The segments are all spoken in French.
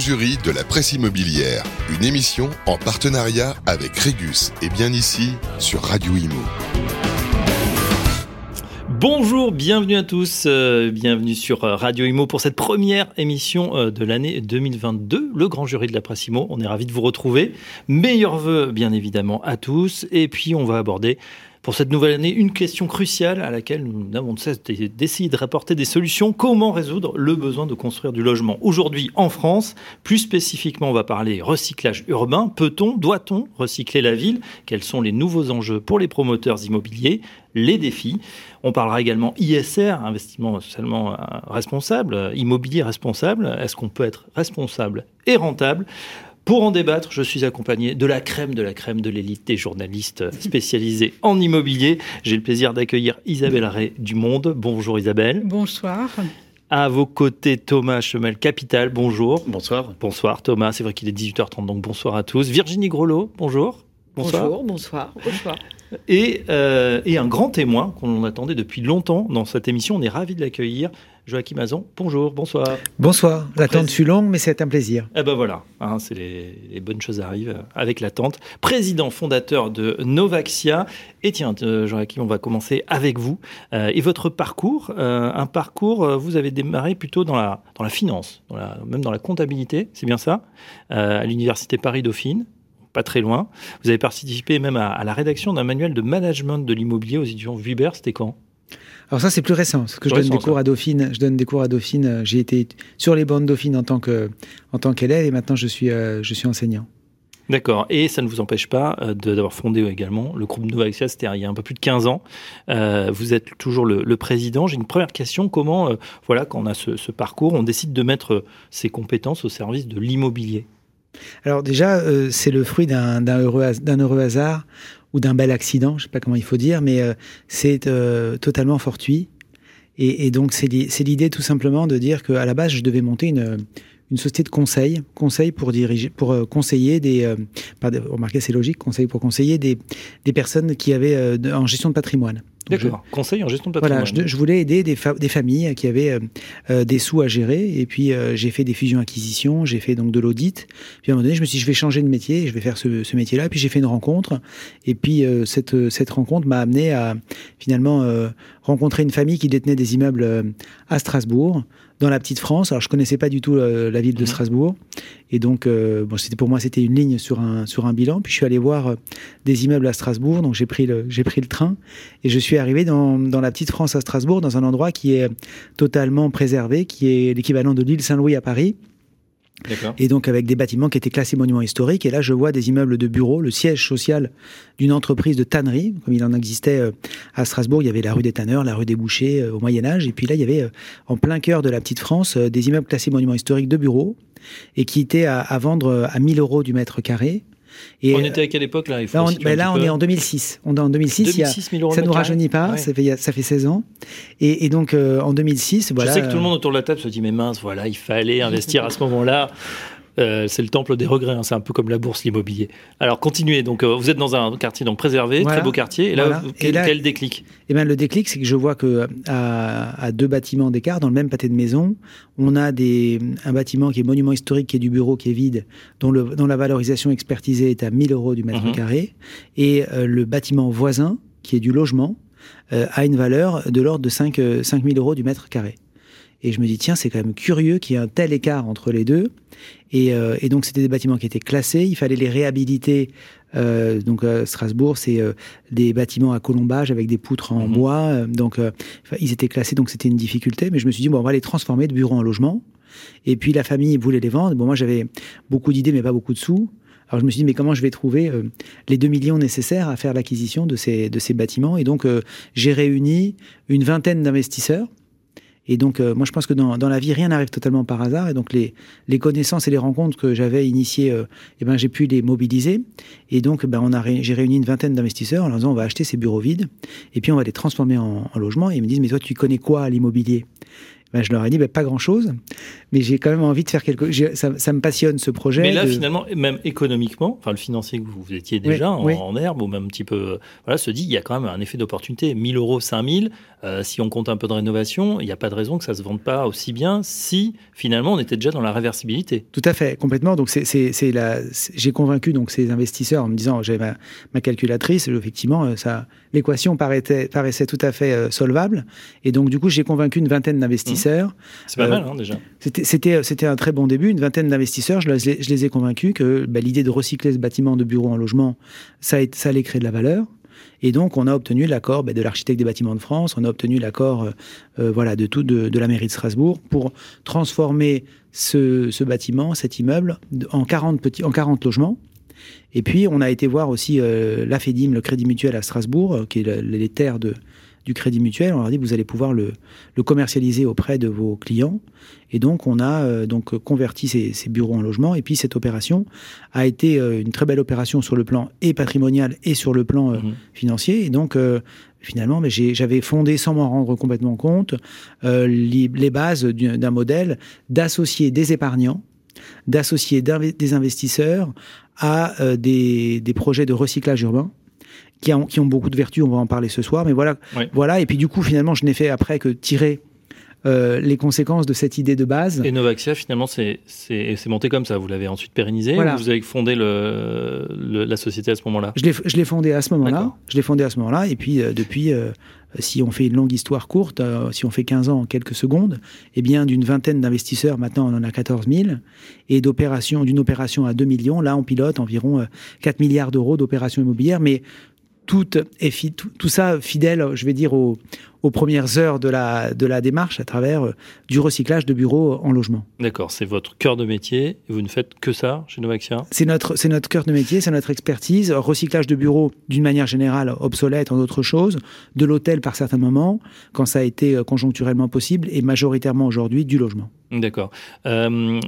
jury de la presse immobilière, une émission en partenariat avec Régus et bien ici sur Radio Imo. Bonjour, bienvenue à tous, euh, bienvenue sur euh, Radio Imo pour cette première émission euh, de l'année 2022, le grand jury de la presse Imo. On est ravis de vous retrouver. Meilleurs vœux bien évidemment à tous et puis on va aborder pour cette nouvelle année une question cruciale à laquelle nous n'avons de cesse d'essayer de rapporter des solutions. Comment résoudre le besoin de construire du logement aujourd'hui en France? Plus spécifiquement, on va parler recyclage urbain. Peut-on, doit-on recycler la ville? Quels sont les nouveaux enjeux pour les promoteurs immobiliers? Les défis. On parlera également ISR, investissement socialement responsable, immobilier responsable. Est-ce qu'on peut être responsable et rentable? Pour en débattre, je suis accompagné de la crème de la crème de l'élite des journalistes spécialisés en immobilier. J'ai le plaisir d'accueillir Isabelle Ray du Monde. Bonjour Isabelle. Bonsoir. À vos côtés, Thomas Chemel, Capital. Bonjour. Bonsoir. Bonsoir Thomas. C'est vrai qu'il est 18h30, donc bonsoir à tous. Virginie Grelot, bonjour. Bonsoir. Bonjour, bonsoir. Bonsoir. Et, euh, et, un grand témoin qu'on attendait depuis longtemps dans cette émission. On est ravis de l'accueillir. Joachim Mazon, bonjour, bonsoir. Bonsoir, l'attente fut longue, mais c'est un plaisir. Eh ben voilà, hein, c'est les, bonnes choses arrivent avec l'attente. Président fondateur de Novaxia. Et tiens, euh, Joachim, on va commencer avec vous. Euh, et votre parcours, euh, un parcours, vous avez démarré plutôt dans la, dans la finance, dans la, même dans la comptabilité, c'est bien ça, à l'Université Paris-Dauphine pas très loin. Vous avez participé même à, à la rédaction d'un manuel de management de l'immobilier aux éditions Vuber, c'était quand? Alors ça c'est plus récent, parce que je donne des cours à Dauphine. Je donne des cours à Dauphine. Euh, j'ai été sur les bancs de Dauphine en tant que en tant qu'élève et maintenant je suis euh, je suis enseignant. D'accord. Et ça ne vous empêche pas euh, d'avoir fondé également le groupe Novaxia, c'était il y a un peu plus de 15 ans. vous êtes toujours le, président. J'ai une première question. Comment, voilà, quand on a ce, ce, parcours, on décide de mettre ses compétences au service de l'immobilier? Alors déjà, c'est le fruit d'un heureux, heureux hasard ou d'un bel accident, je sais pas comment il faut dire, mais euh, c'est euh, totalement fortuit. Et, et donc c'est l'idée tout simplement de dire qu'à la base je devais monter une, une société de conseil, conseil pour diriger, pour euh, conseiller des, euh, remarquez c'est logique, conseil pour conseiller des, des personnes qui avaient en gestion de patrimoine. D'accord. Conseil en gestion de patrimoine. Voilà, je, voulais aider des, des, familles qui avaient euh, euh, des sous à gérer. Et puis, euh, j'ai fait des fusions-acquisitions, j'ai fait donc de l'audit. Puis, à un moment donné, je me suis dit, je vais changer de métier, je vais faire ce, ce métier-là. Puis, j'ai fait une rencontre. Et puis, cette, cette rencontre m'a amené à finalement rencontrer une famille qui détenait des immeubles à Strasbourg dans la petite France. Alors je connaissais pas du tout euh, la ville de mhm. Strasbourg et donc euh, bon c'était pour moi c'était une ligne sur un sur un bilan. Puis je suis allé voir euh, des immeubles à Strasbourg, donc j'ai pris le j'ai pris le train et je suis arrivé dans dans la petite France à Strasbourg dans un endroit qui est totalement préservé, qui est l'équivalent de l'île Saint-Louis à Paris. Et donc avec des bâtiments qui étaient classés monuments historiques. Et là, je vois des immeubles de bureaux, le siège social d'une entreprise de tannerie, comme il en existait euh, à Strasbourg. Il y avait la rue des tanneurs, la rue des bouchers euh, au Moyen Âge. Et puis là, il y avait euh, en plein cœur de la petite France des immeubles classés monuments historiques de bureaux et qui étaient à, à vendre à 1000 euros du mètre carré on était à quelle époque là Là, on, ben là on est en 2006. On est en 2006. ça ne nous rajeunit pas. Ça, fait, ça fait 16 ans. Et, donc euh, en 2006, voilà. Je sais que tout le monde autour de la table se dit mais mince, voilà, il fallait investir à ce moment-là. Euh, c'est le temple des regrets, hein. c'est un peu comme la bourse, l'immobilier. Alors continuez, donc euh, vous êtes dans un quartier donc préservé, très beau quartier, et là, quel, déclic? eh ben, Le déclic, c'est que je vois que à, deux bâtiments d'écart, dans le même pâté de maison, on a des, un bâtiment qui est monument historique, qui est du bureau, qui est vide, dont, le, dont la valorisation expertisée est à 1000 euros du mètre mhm. carré, et euh, le bâtiment voisin, qui est du logement, a une valeur de l'ordre de 5, 5 000 euros du mètre carré. Et je me dis, tiens, c'est quand même curieux qu'il y ait un tel écart entre les deux. Et, euh, et donc, c'était des bâtiments qui étaient classés. Il fallait les réhabiliter. Euh, donc, euh, Strasbourg, c'est euh, des bâtiments à colombage avec des poutres en mhm. bois. Donc, ils étaient classés, donc c'était une difficulté. Mais je me suis dit, bon, on va les transformer de bureaux en logement. Et puis, la famille voulait les vendre. Bon, moi, j'avais beaucoup d'idées, mais pas beaucoup de sous. Alors je me suis dit, mais comment je vais trouver les 2 millions nécessaires à faire l'acquisition de ces, de ces bâtiments? Et donc, j'ai réuni une vingtaine d'investisseurs et donc, euh, moi, je pense que dans, la vie, rien n'arrive totalement par hasard. Et donc, les, les connaissances et les rencontres que j'avais initiées, euh, eh ben, j'ai pu les mobiliser. Et donc, ben, on a j'ai réuni une vingtaine d'investisseurs en leur disant, on va acheter ces bureaux vides et puis on va les transformer en, en logement. Et ils me disent, mais toi, tu connais quoi à l'immobilier? Ben, je leur ai dit ben, pas grand-chose, mais j'ai quand même envie de faire quelque chose. Ça, ça, me passionne ce projet. Mais là, finalement, même économiquement, enfin le financier que vous, étiez déjà en, herbe ou même un petit peu, voilà, se dit il y a quand même un effet d'opportunité. 1000 euros, 5000, euh, si on compte un peu de rénovation, il n'y a pas de raison que ça se vende pas aussi bien si finalement on était déjà dans la réversibilité. Tout à fait, complètement. Donc c'est la, j'ai convaincu donc ces investisseurs en me disant j'avais ma, ma, calculatrice, effectivement euh, ça, l'équation paraissait, paraissait tout à fait euh, solvable, et donc du coup j'ai convaincu une vingtaine d'investisseurs. Mmh. C'est pas mal hein, déjà. C'était c'était un très bon début, une vingtaine d'investisseurs. Je, je, les ai convaincus que bah, l'idée de recycler ce bâtiment de bureau en logement, ça, ça allait créer de la valeur. Et donc, on a obtenu l'accord ben, de l'architecte des bâtiments de France, on a obtenu l'accord euh, euh, voilà, de, tout, de, la mairie de Strasbourg pour transformer ce, bâtiment, cet immeuble, en 40, petits, en 40 logements. Et puis, on a été voir aussi euh, la FEDIM, le Crédit Mutuel à Strasbourg, qui est les terres de, du Crédit Mutuel. On leur a dit vous allez pouvoir le, commercialiser auprès de vos clients. Et donc on a euh, donc converti ces, bureaux en logements. Et puis cette opération a été euh, une très belle opération sur le plan et patrimonial et sur le plan euh, mhm. financier. Et donc finalement, mais j'avais fondé, sans m'en rendre complètement compte, les, bases d'un modèle d'associer des épargnants, d'associer des investisseurs à des, projets de recyclage urbain qui, ont, qui ont beaucoup de vertus, on va en parler ce soir, mais voilà. voilà. Et puis du coup, finalement, je n'ai fait après que tirer euh, les conséquences de cette idée de base. Et Novaxia, finalement, c'est monté comme ça. Vous l'avez ensuite pérennisé ou vous avez fondé le, la société à ce moment-là? Je l'ai fondé à ce moment-là. Je l'ai fondé à ce moment-là. Et puis, euh, depuis, euh, si on fait une longue histoire courte, si on fait 15 ans en quelques secondes, eh bien, d'une vingtaine d'investisseurs, maintenant, on en a 14 000. Et d'une opération à 2 millions, là, on pilote environ 4 milliards d'euros d'opérations immobilières. Mais tout, est tout, ça fidèle, je vais dire, aux, aux premières heures de la, de la démarche à travers euh, du recyclage de bureaux en logement. D'accord, c'est votre cœur de métier et vous ne faites que ça chez Novaxia? C'est notre, c'est notre cœur de métier, c'est notre expertise. Recyclage de bureaux d'une manière générale obsolète en d'autres choses, de l'hôtel par certains moments, quand ça a été euh, conjoncturellement possible, et majoritairement aujourd'hui du logement. D'accord. Euh,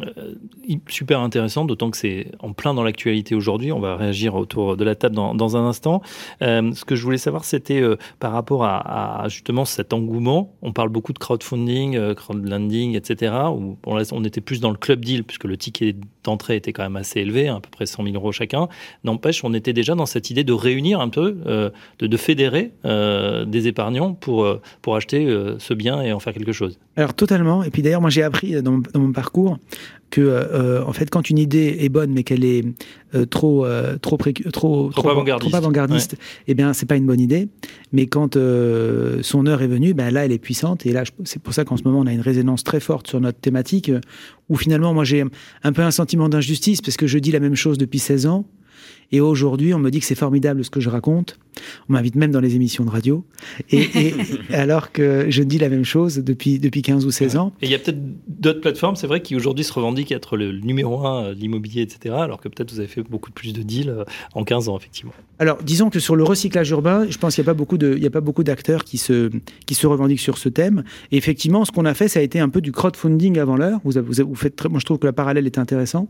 super intéressant, d'autant que c'est en plein dans l'actualité aujourd'hui. On va réagir autour de la table dans, dans un instant. ce que je voulais savoir, c'était par rapport à, à justement cet engouement. On parle beaucoup de crowdfunding, euh, crowdlending, etc. Où on, était plus dans le club deal, puisque le ticket d'entrée était quand même assez élevé, à peu près 100 000 euros chacun. N'empêche, on était déjà dans cette idée de réunir un peu, euh, de, fédérer euh, des épargnants pour, pour acheter ce bien et en faire quelque chose. Alors totalement. Et puis d'ailleurs, moi j'ai appris dans, mon parcours que euh, en fait quand une idée est bonne mais qu'elle est euh, trop, euh, trop, trop, trop, avant-gardiste, avant eh bien c'est pas une bonne idée. Mais quand son heure est venue, ben là elle est puissante. Et là c'est pour ça qu'en ce moment on a une résonance très forte sur notre thématique où finalement moi j'ai un peu un sentiment d'injustice parce que je dis la même chose depuis 16 ans et aujourd'hui, on me dit que c'est formidable ce que je raconte. On m'invite même dans les émissions de radio. Et, alors que je dis la même chose depuis, depuis 15 ou 16 ans. Et il y a peut-être d'autres plateformes, c'est vrai, qui aujourd'hui se revendiquent être le numéro un de l'immobilier, etc. Alors que peut-être vous avez fait beaucoup plus de deals euh, en 15 ans, effectivement. Alors, disons que sur le recyclage urbain, je pense qu'il n'y a pas beaucoup d'acteurs qui se, qui se revendiquent sur ce thème. Et effectivement, ce qu'on a fait, ça a été un peu du crowdfunding avant l'heure. Vous, vous, vous, faites très, moi, je trouve que la parallèle est intéressant.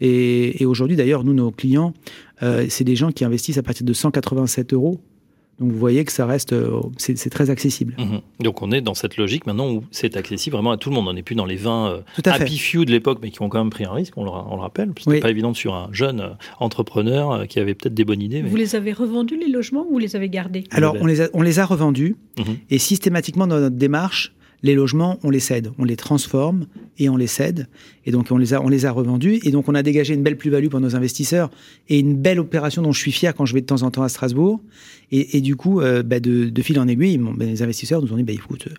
Et, et aujourd'hui, d'ailleurs, nous, nos clients, euh, c'est des gens qui investissent à partir de 187 euros. Donc vous voyez que ça reste, euh, c'est très accessible. Mhm. Donc on est dans cette logique maintenant où c'est accessible vraiment à tout le monde. On n'est plus dans les 20 euh, happy few de l'époque, mais qui ont quand même pris un risque, on le, on le rappelle. C'était pas évident sur un jeune entrepreneur qui avait peut-être des bonnes idées. Vous les avez revendus les logements ou vous les avez gardés? Alors on les a, on les a revendus mhm. et systématiquement dans notre démarche, les logements, on les cède, on les transforme et on les cède. Et donc, on les a, on les a revendus. Et donc, on a dégagé une belle plus-value pour nos investisseurs et une belle opération dont je suis fier quand je vais de temps en temps à Strasbourg. Et, du coup, euh, bah, de, fil en aiguille, les investisseurs nous ont dit, bah, écoute, euh,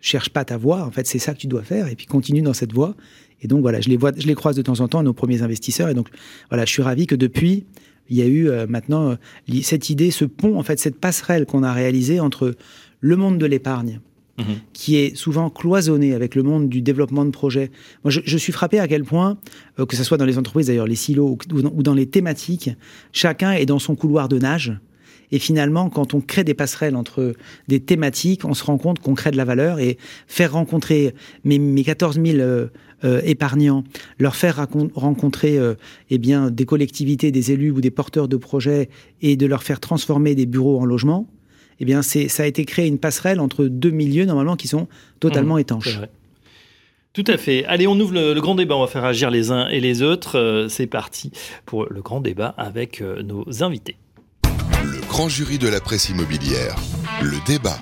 cherche pas ta voie. En fait, c'est ça que tu dois faire. Et puis, continue dans cette voie. Et donc, voilà, je les vois, je les croise de temps en temps, nos premiers investisseurs. Et donc, voilà, je suis ravi que depuis, il y a eu euh, maintenant cette idée, ce pont, en fait, cette passerelle qu'on a réalisée entre le monde de l'épargne, Mhm. qui est souvent cloisonné avec le monde du développement de projets. Moi, je, suis frappé à quel point, euh, que ce soit dans les entreprises, d'ailleurs, les silos ou, dans, les thématiques, chacun est dans son couloir de nage. Et finalement, quand on crée des passerelles entre des thématiques, on se rend compte qu'on crée de la valeur et faire rencontrer mes, mes 14 000 euh, euh, épargnants, leur faire rencontrer eh bien, des collectivités, des élus ou des porteurs de projets et de leur faire transformer des bureaux en logements, eh bien, ça a été créé une passerelle entre deux milieux normalement qui sont totalement mmh, étanches. Tout à fait. Allez, on ouvre le, grand débat. On va faire agir les uns et les autres. Euh, c'est parti pour le grand débat avec euh, nos invités. Le grand jury de la presse immobilière. Le débat.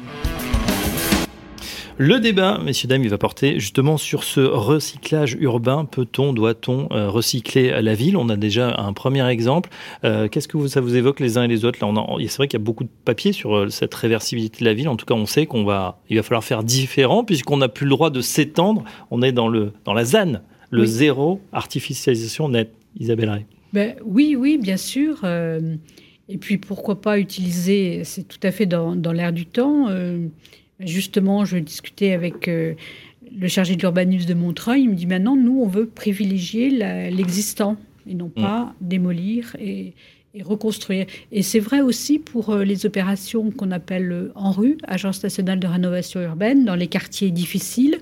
Le débat, messieurs, dames, il va porter justement sur ce recyclage urbain. Peut-on, doit-on euh, recycler la ville? On a déjà un premier exemple. Euh, qu'est-ce que ça vous évoque les uns et les autres? Là, c'est vrai qu'il y a beaucoup de papiers sur euh, cette réversibilité de la ville. En tout cas, on sait qu'on va, il va falloir faire différent puisqu'on n'a plus le droit de s'étendre. On est dans le dans la ZAN, le zéro artificialisation nette. Isabelle Ray. Ben, oui, oui, bien sûr. et puis pourquoi pas utiliser, c'est tout à fait dans, dans l'air du temps Justement, je discutais avec euh, le chargé de l'urbanisme de Montreuil. Il me dit maintenant, nous, on veut privilégier l'existant et non mm. pas démolir et, reconstruire. Et c'est vrai aussi pour euh, les opérations qu'on appelle euh, en rue, Agence nationale de rénovation urbaine, dans les quartiers difficiles.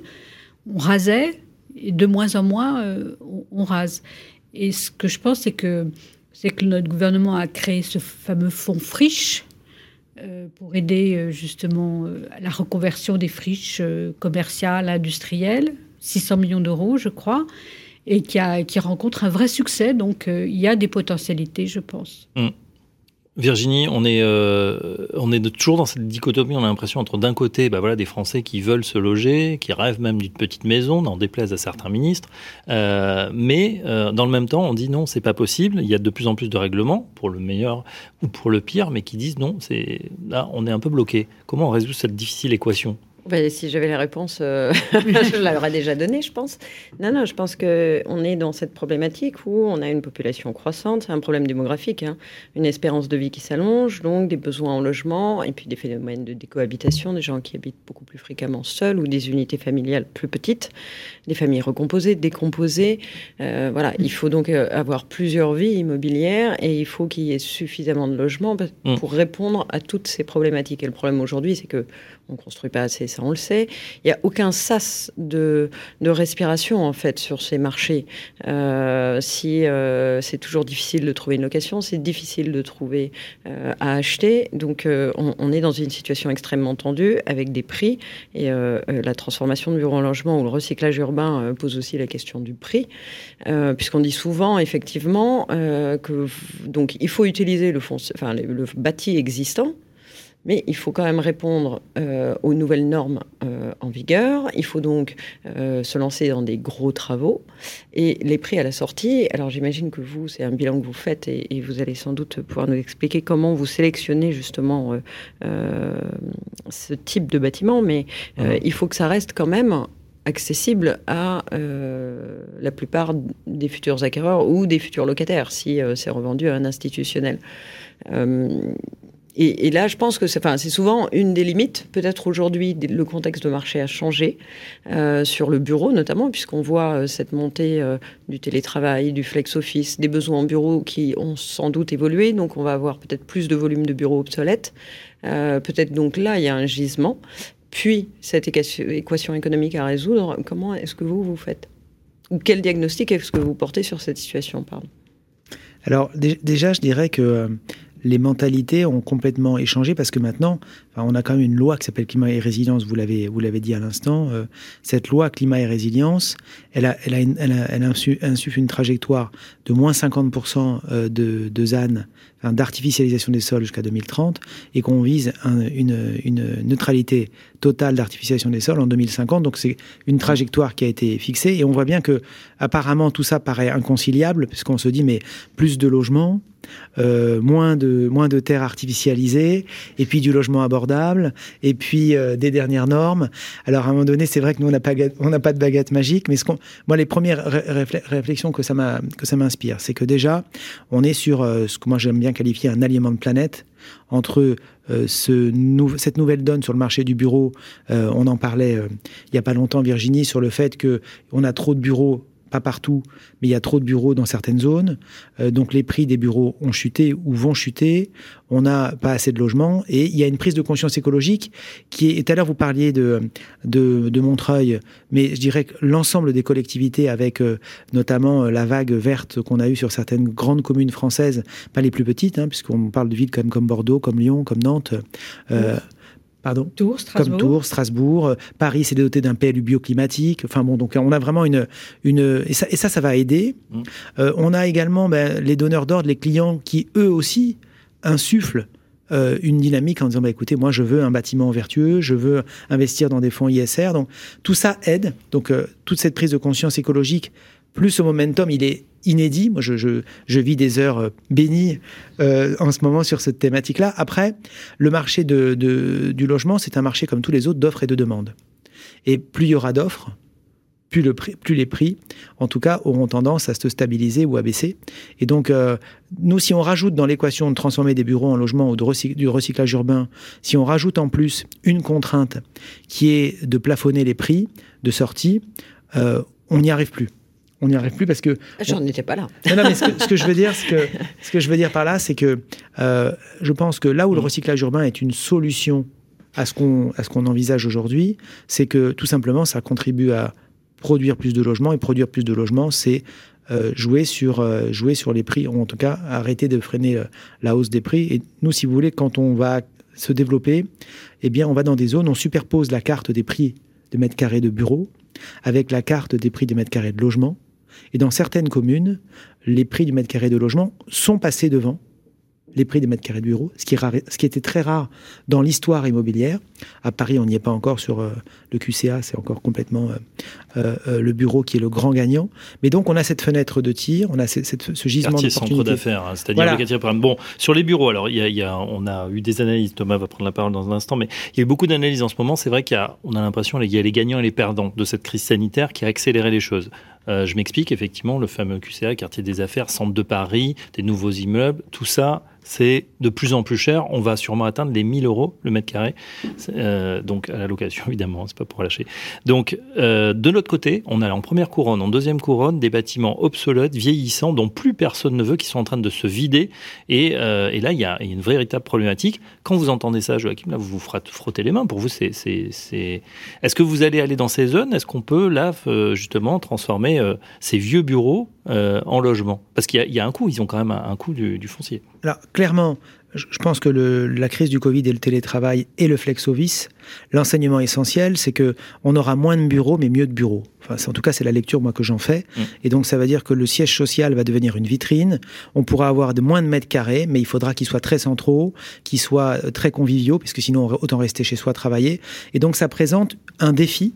On rasait et de moins en moins, on, rase. Et ce que je pense, c'est que, c'est que notre gouvernement a créé ce fameux fonds friche pour aider euh, justement euh, à la reconversion des friches commerciales, industrielles, 600 millions d'euros, je crois, et qui, a, qui rencontre un vrai succès. Donc il y a des potentialités, je pense. Mmh. Virginie, on est, euh, on est toujours dans cette dichotomie, on a l'impression entre d'un côté bah voilà, des Français qui veulent se loger, qui rêvent même d'une petite maison, n'en déplaise à certains ministres, euh, mais euh, dans le même temps on dit non, c'est pas possible, il y a de plus en plus de règlements, pour le meilleur ou pour le pire, mais qui disent non, c'est là on est un peu bloqué. Comment on résout cette difficile équation? Ben, si j'avais la réponse, euh, je l'aurais déjà donnée, je pense. Non, non, je pense qu'on est dans cette problématique où on a une population croissante, c'est un problème démographique, hein. une espérance de vie qui s'allonge, donc des besoins en logement, et puis des phénomènes de décohabitation, des gens qui habitent beaucoup plus fréquemment seuls ou des unités familiales plus petites, des familles recomposées, décomposées. Euh, voilà, il faut donc euh, avoir plusieurs vies immobilières et il faut qu'il y ait suffisamment de logements mmh. pour répondre à toutes ces problématiques. Et le problème aujourd'hui, c'est que on construit pas assez, ça on le sait. Il n'y a aucun sas de, de, respiration en fait sur ces marchés. Euh, si euh, c'est toujours difficile de trouver une location, c'est difficile de trouver euh, à acheter. Donc on, est dans une situation extrêmement tendue avec des prix et la transformation de bureau en logement ou le recyclage urbain pose aussi la question du prix, puisqu'on dit souvent effectivement que donc il faut utiliser le, fond, enfin, le bâti existant mais il faut quand même répondre euh, aux nouvelles normes euh, en vigueur. Il faut donc euh, se lancer dans des gros travaux. Et les prix à la sortie, alors j'imagine que vous, c'est un bilan que vous faites et, vous allez sans doute pouvoir nous expliquer comment vous sélectionnez justement ce type de bâtiment, mais il faut que ça reste quand même accessible à la plupart des futurs acquéreurs ou des futurs locataires si c'est revendu à un institutionnel. Et, là, je pense que c'est souvent une des limites. Peut-être aujourd'hui, le contexte de marché a changé euh, sur le bureau, notamment, puisqu'on voit euh, cette montée euh, du télétravail, du flex office, des besoins en bureau qui ont sans doute évolué. Donc, on va avoir peut-être plus de volume de bureaux obsolètes. peut-être donc là, il y a un gisement. Puis, cette équation économique à résoudre, comment est-ce que vous vous faites? Ou quel diagnostic est-ce que vous portez sur cette situation alors déjà, je dirais que les mentalités ont complètement échangé parce que maintenant, on a quand même une loi qui s'appelle climat et résilience. Vous l'avez, vous l'avez dit à l'instant. Euh, cette loi climat et résilience, elle a, elle a, une, elle, a, elle insuffle une trajectoire de moins 50% euh, de, de ZAN, enfin, d'artificialisation des sols jusqu'à 2030, et qu'on vise une, neutralité totale d'artificialisation des sols en 2050. Donc c'est une trajectoire qui a été fixée, et on voit bien que apparemment tout ça paraît inconciliable, puisqu'on se dit mais plus de logements euh, moins de moins de terres artificialisées, et puis du logement abordable, et puis euh, des dernières normes. Alors à un moment donné, c'est vrai que nous on n'a pas on n'a pas de baguette magique, mais ce qu'on, moi les premières réflexions que ça m'a ça m'inspire, c'est que déjà on est sur euh, ce que moi j'aime bien qualifier un alliement de planète entre ce cette nouvelle donne sur le marché du bureau. on en parlait il y a pas longtemps, Virginie, sur le fait que on a trop de bureaux pas partout, mais il y a trop de bureaux dans certaines zones. Euh, donc les prix des bureaux ont chuté ou vont chuter. On n'a pas assez de logements et il y a une prise de conscience écologique qui est. Tout à l'heure vous parliez de, de, Montreuil, mais je dirais que l'ensemble des collectivités, avec euh, notamment euh, la vague verte qu'on a eue sur certaines grandes communes françaises, pas les plus petites, hein, puisqu'on parle de villes comme, comme Bordeaux, comme Lyon, comme Nantes Pardon Tours, Strasbourg. Comme Tours, Strasbourg. Paris s'est doté d'un PLU bioclimatique. Enfin bon, donc on a vraiment une. une et, ça, et ça, ça va aider. Mmh. Euh, on a également ben, les donneurs d'ordre, les clients qui, eux aussi, insufflent euh, une dynamique en disant bah, écoutez, moi, je veux un bâtiment vertueux, je veux investir dans des fonds ISR. Donc tout ça aide. Donc euh, toute cette prise de conscience écologique, plus ce momentum, il est inédit. Moi, je, je, je vis des heures euh, bénies euh, en ce moment sur cette thématique-là. Après, le marché de, de, du logement, c'est un marché comme tous les autres d'offres et de demandes. Et plus il y aura d'offres, plus, le prix, plus les prix, en tout cas, auront tendance à se stabiliser ou à baisser. Et donc, euh, nous, si on rajoute dans l'équation de transformer des bureaux en logements ou du recyclage urbain, si on rajoute en plus une contrainte qui est de plafonner les prix de sortie, euh, on n'y arrive plus on n'y arrive plus parce que j'en étais pas là. Non, non mais ce que, ce que, je veux dire, ce que ce que je veux dire par là, c'est que euh, je pense que là où le recyclage urbain est une solution à ce qu'on à ce qu'on envisage aujourd'hui, c'est que tout simplement ça contribue à produire plus de logements et produire plus de logements, c'est euh, jouer sur euh, jouer sur les prix ou en tout cas arrêter de freiner la hausse des prix. Et nous, si vous voulez, quand on va se développer, eh bien, on va dans des zones, on superpose la carte des prix de mètres carrés de bureaux avec la carte des prix des mètres carrés de logement et dans certaines communes, les prix du mètre carré de logement sont passés devant les prix des mètres carrés de bureau, ce qui, rare, ce qui était très rare dans l'histoire immobilière. À Paris, on n'y est pas encore sur euh, le QCA, c'est encore complètement euh, euh, le bureau qui est le grand gagnant. Mais donc, on a cette fenêtre de tir, on a cette, cette, ce gisement Quartier centre d'affaires, hein, c'est-à-dire voilà. locatif. Bon, sur les bureaux, alors, y, a, y a, on a eu des analyses, Thomas va prendre la parole dans un instant, mais il y a eu beaucoup d'analyses en ce moment. C'est vrai qu'on a, on a l'impression qu'il y a les gagnants et les perdants de cette crise sanitaire qui a accéléré les choses. Euh, je m'explique, effectivement, le fameux QCA, quartier des affaires, centre de Paris, des nouveaux immeubles, tout ça, c'est de plus en plus cher. On va sûrement atteindre les 1000 euros le mètre carré. Euh, donc, à la location, évidemment, c'est pas pour lâcher. Donc, euh, de l'autre côté, on a en première couronne, en deuxième couronne, des bâtiments obsolètes, vieillissants, dont plus personne ne veut, qui sont en train de se vider. Et, là, il y, a, une véritable problématique. Quand vous entendez ça, Joachim, là, vous vous frottez les mains. Pour vous, c'est. Est-ce que vous allez aller dans ces zones? Est-ce qu'on peut, là, justement, transformer ces vieux bureaux en logement Parce qu'il y, y, a un coût, ils ont quand même un, un coût du, du foncier. Alors, clairement, je pense que le, la crise du Covid et le télétravail et le flex-office, l'enseignement essentiel, c'est que on aura moins de bureaux, mais mieux de bureaux. Enfin, en tout cas, c'est la lecture moi que j'en fais. Mmh. Et donc, ça va dire que le siège social va devenir une vitrine. On pourra avoir de moins de mètres carrés, mais il faudra qu'ils soient très centraux, qu'ils soient très conviviaux, puisque sinon, autant rester chez soi travailler. Et donc, ça présente un défi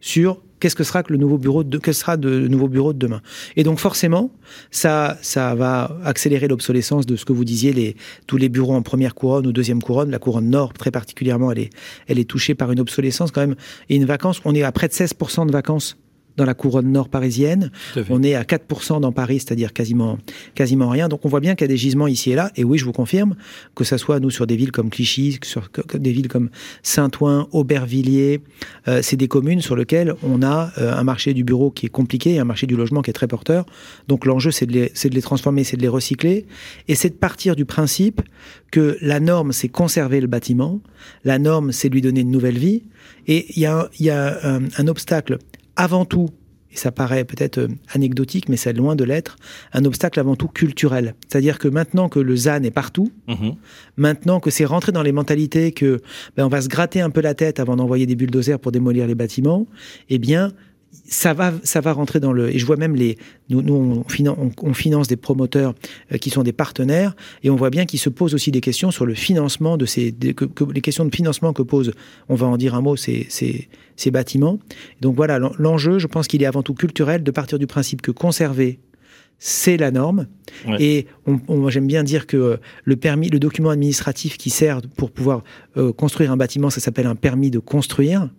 sur qu'est-ce que sera que le nouveau bureau de sera de, le nouveau de demain. Et donc forcément, ça ça va accélérer l'obsolescence de ce que vous disiez tous les bureaux en première couronne ou deuxième couronne, la couronne nord très particulièrement, elle est elle est touchée par une obsolescence quand même et une vacance, on est à près de 16 de vacances dans la couronne nord parisienne. On est à 4% dans Paris, c'est-à-dire quasiment, quasiment rien. Donc on voit bien qu'il y a des gisements ici et là. Et oui, je vous confirme que ça soit nous sur des villes comme Clichy, sur des villes comme Saint-Ouen, Aubervilliers, euh, c'est des communes sur lesquelles on a euh, un marché du bureau qui est compliqué et un marché du logement qui est très porteur. Donc l'enjeu, c'est de, les, de les transformer, c'est de les recycler. Et c'est de partir du principe que la norme, c'est conserver le bâtiment. La norme, c'est lui donner une nouvelle vie. Et il y a, y a un, un obstacle avant tout, et ça paraît peut-être euh, anecdotique, mais c'est loin de l'être, un obstacle avant tout culturel. C'est-à-dire que maintenant que le ZAN est partout, mmh. maintenant que c'est rentré dans les mentalités que ben, on va se gratter un peu la tête avant d'envoyer des bulldozers pour démolir les bâtiments, eh bien, ça va, ça va rentrer dans le. Et je vois même les. Nous, nous on, finance, on, on, finance des promoteurs euh, qui sont des partenaires, et on voit bien qu'ils se posent aussi des questions sur le financement de ces. De, que, que, les questions de financement que posent, on va en dire un mot, ces, ces, ces bâtiments. Donc voilà, l'enjeu, je pense qu'il est avant tout culturel, de partir du principe que conserver c'est la norme. Ouais. Et on, on, j'aime bien dire que le permis, le document administratif qui sert pour pouvoir euh, construire un bâtiment, ça s'appelle un permis de construire.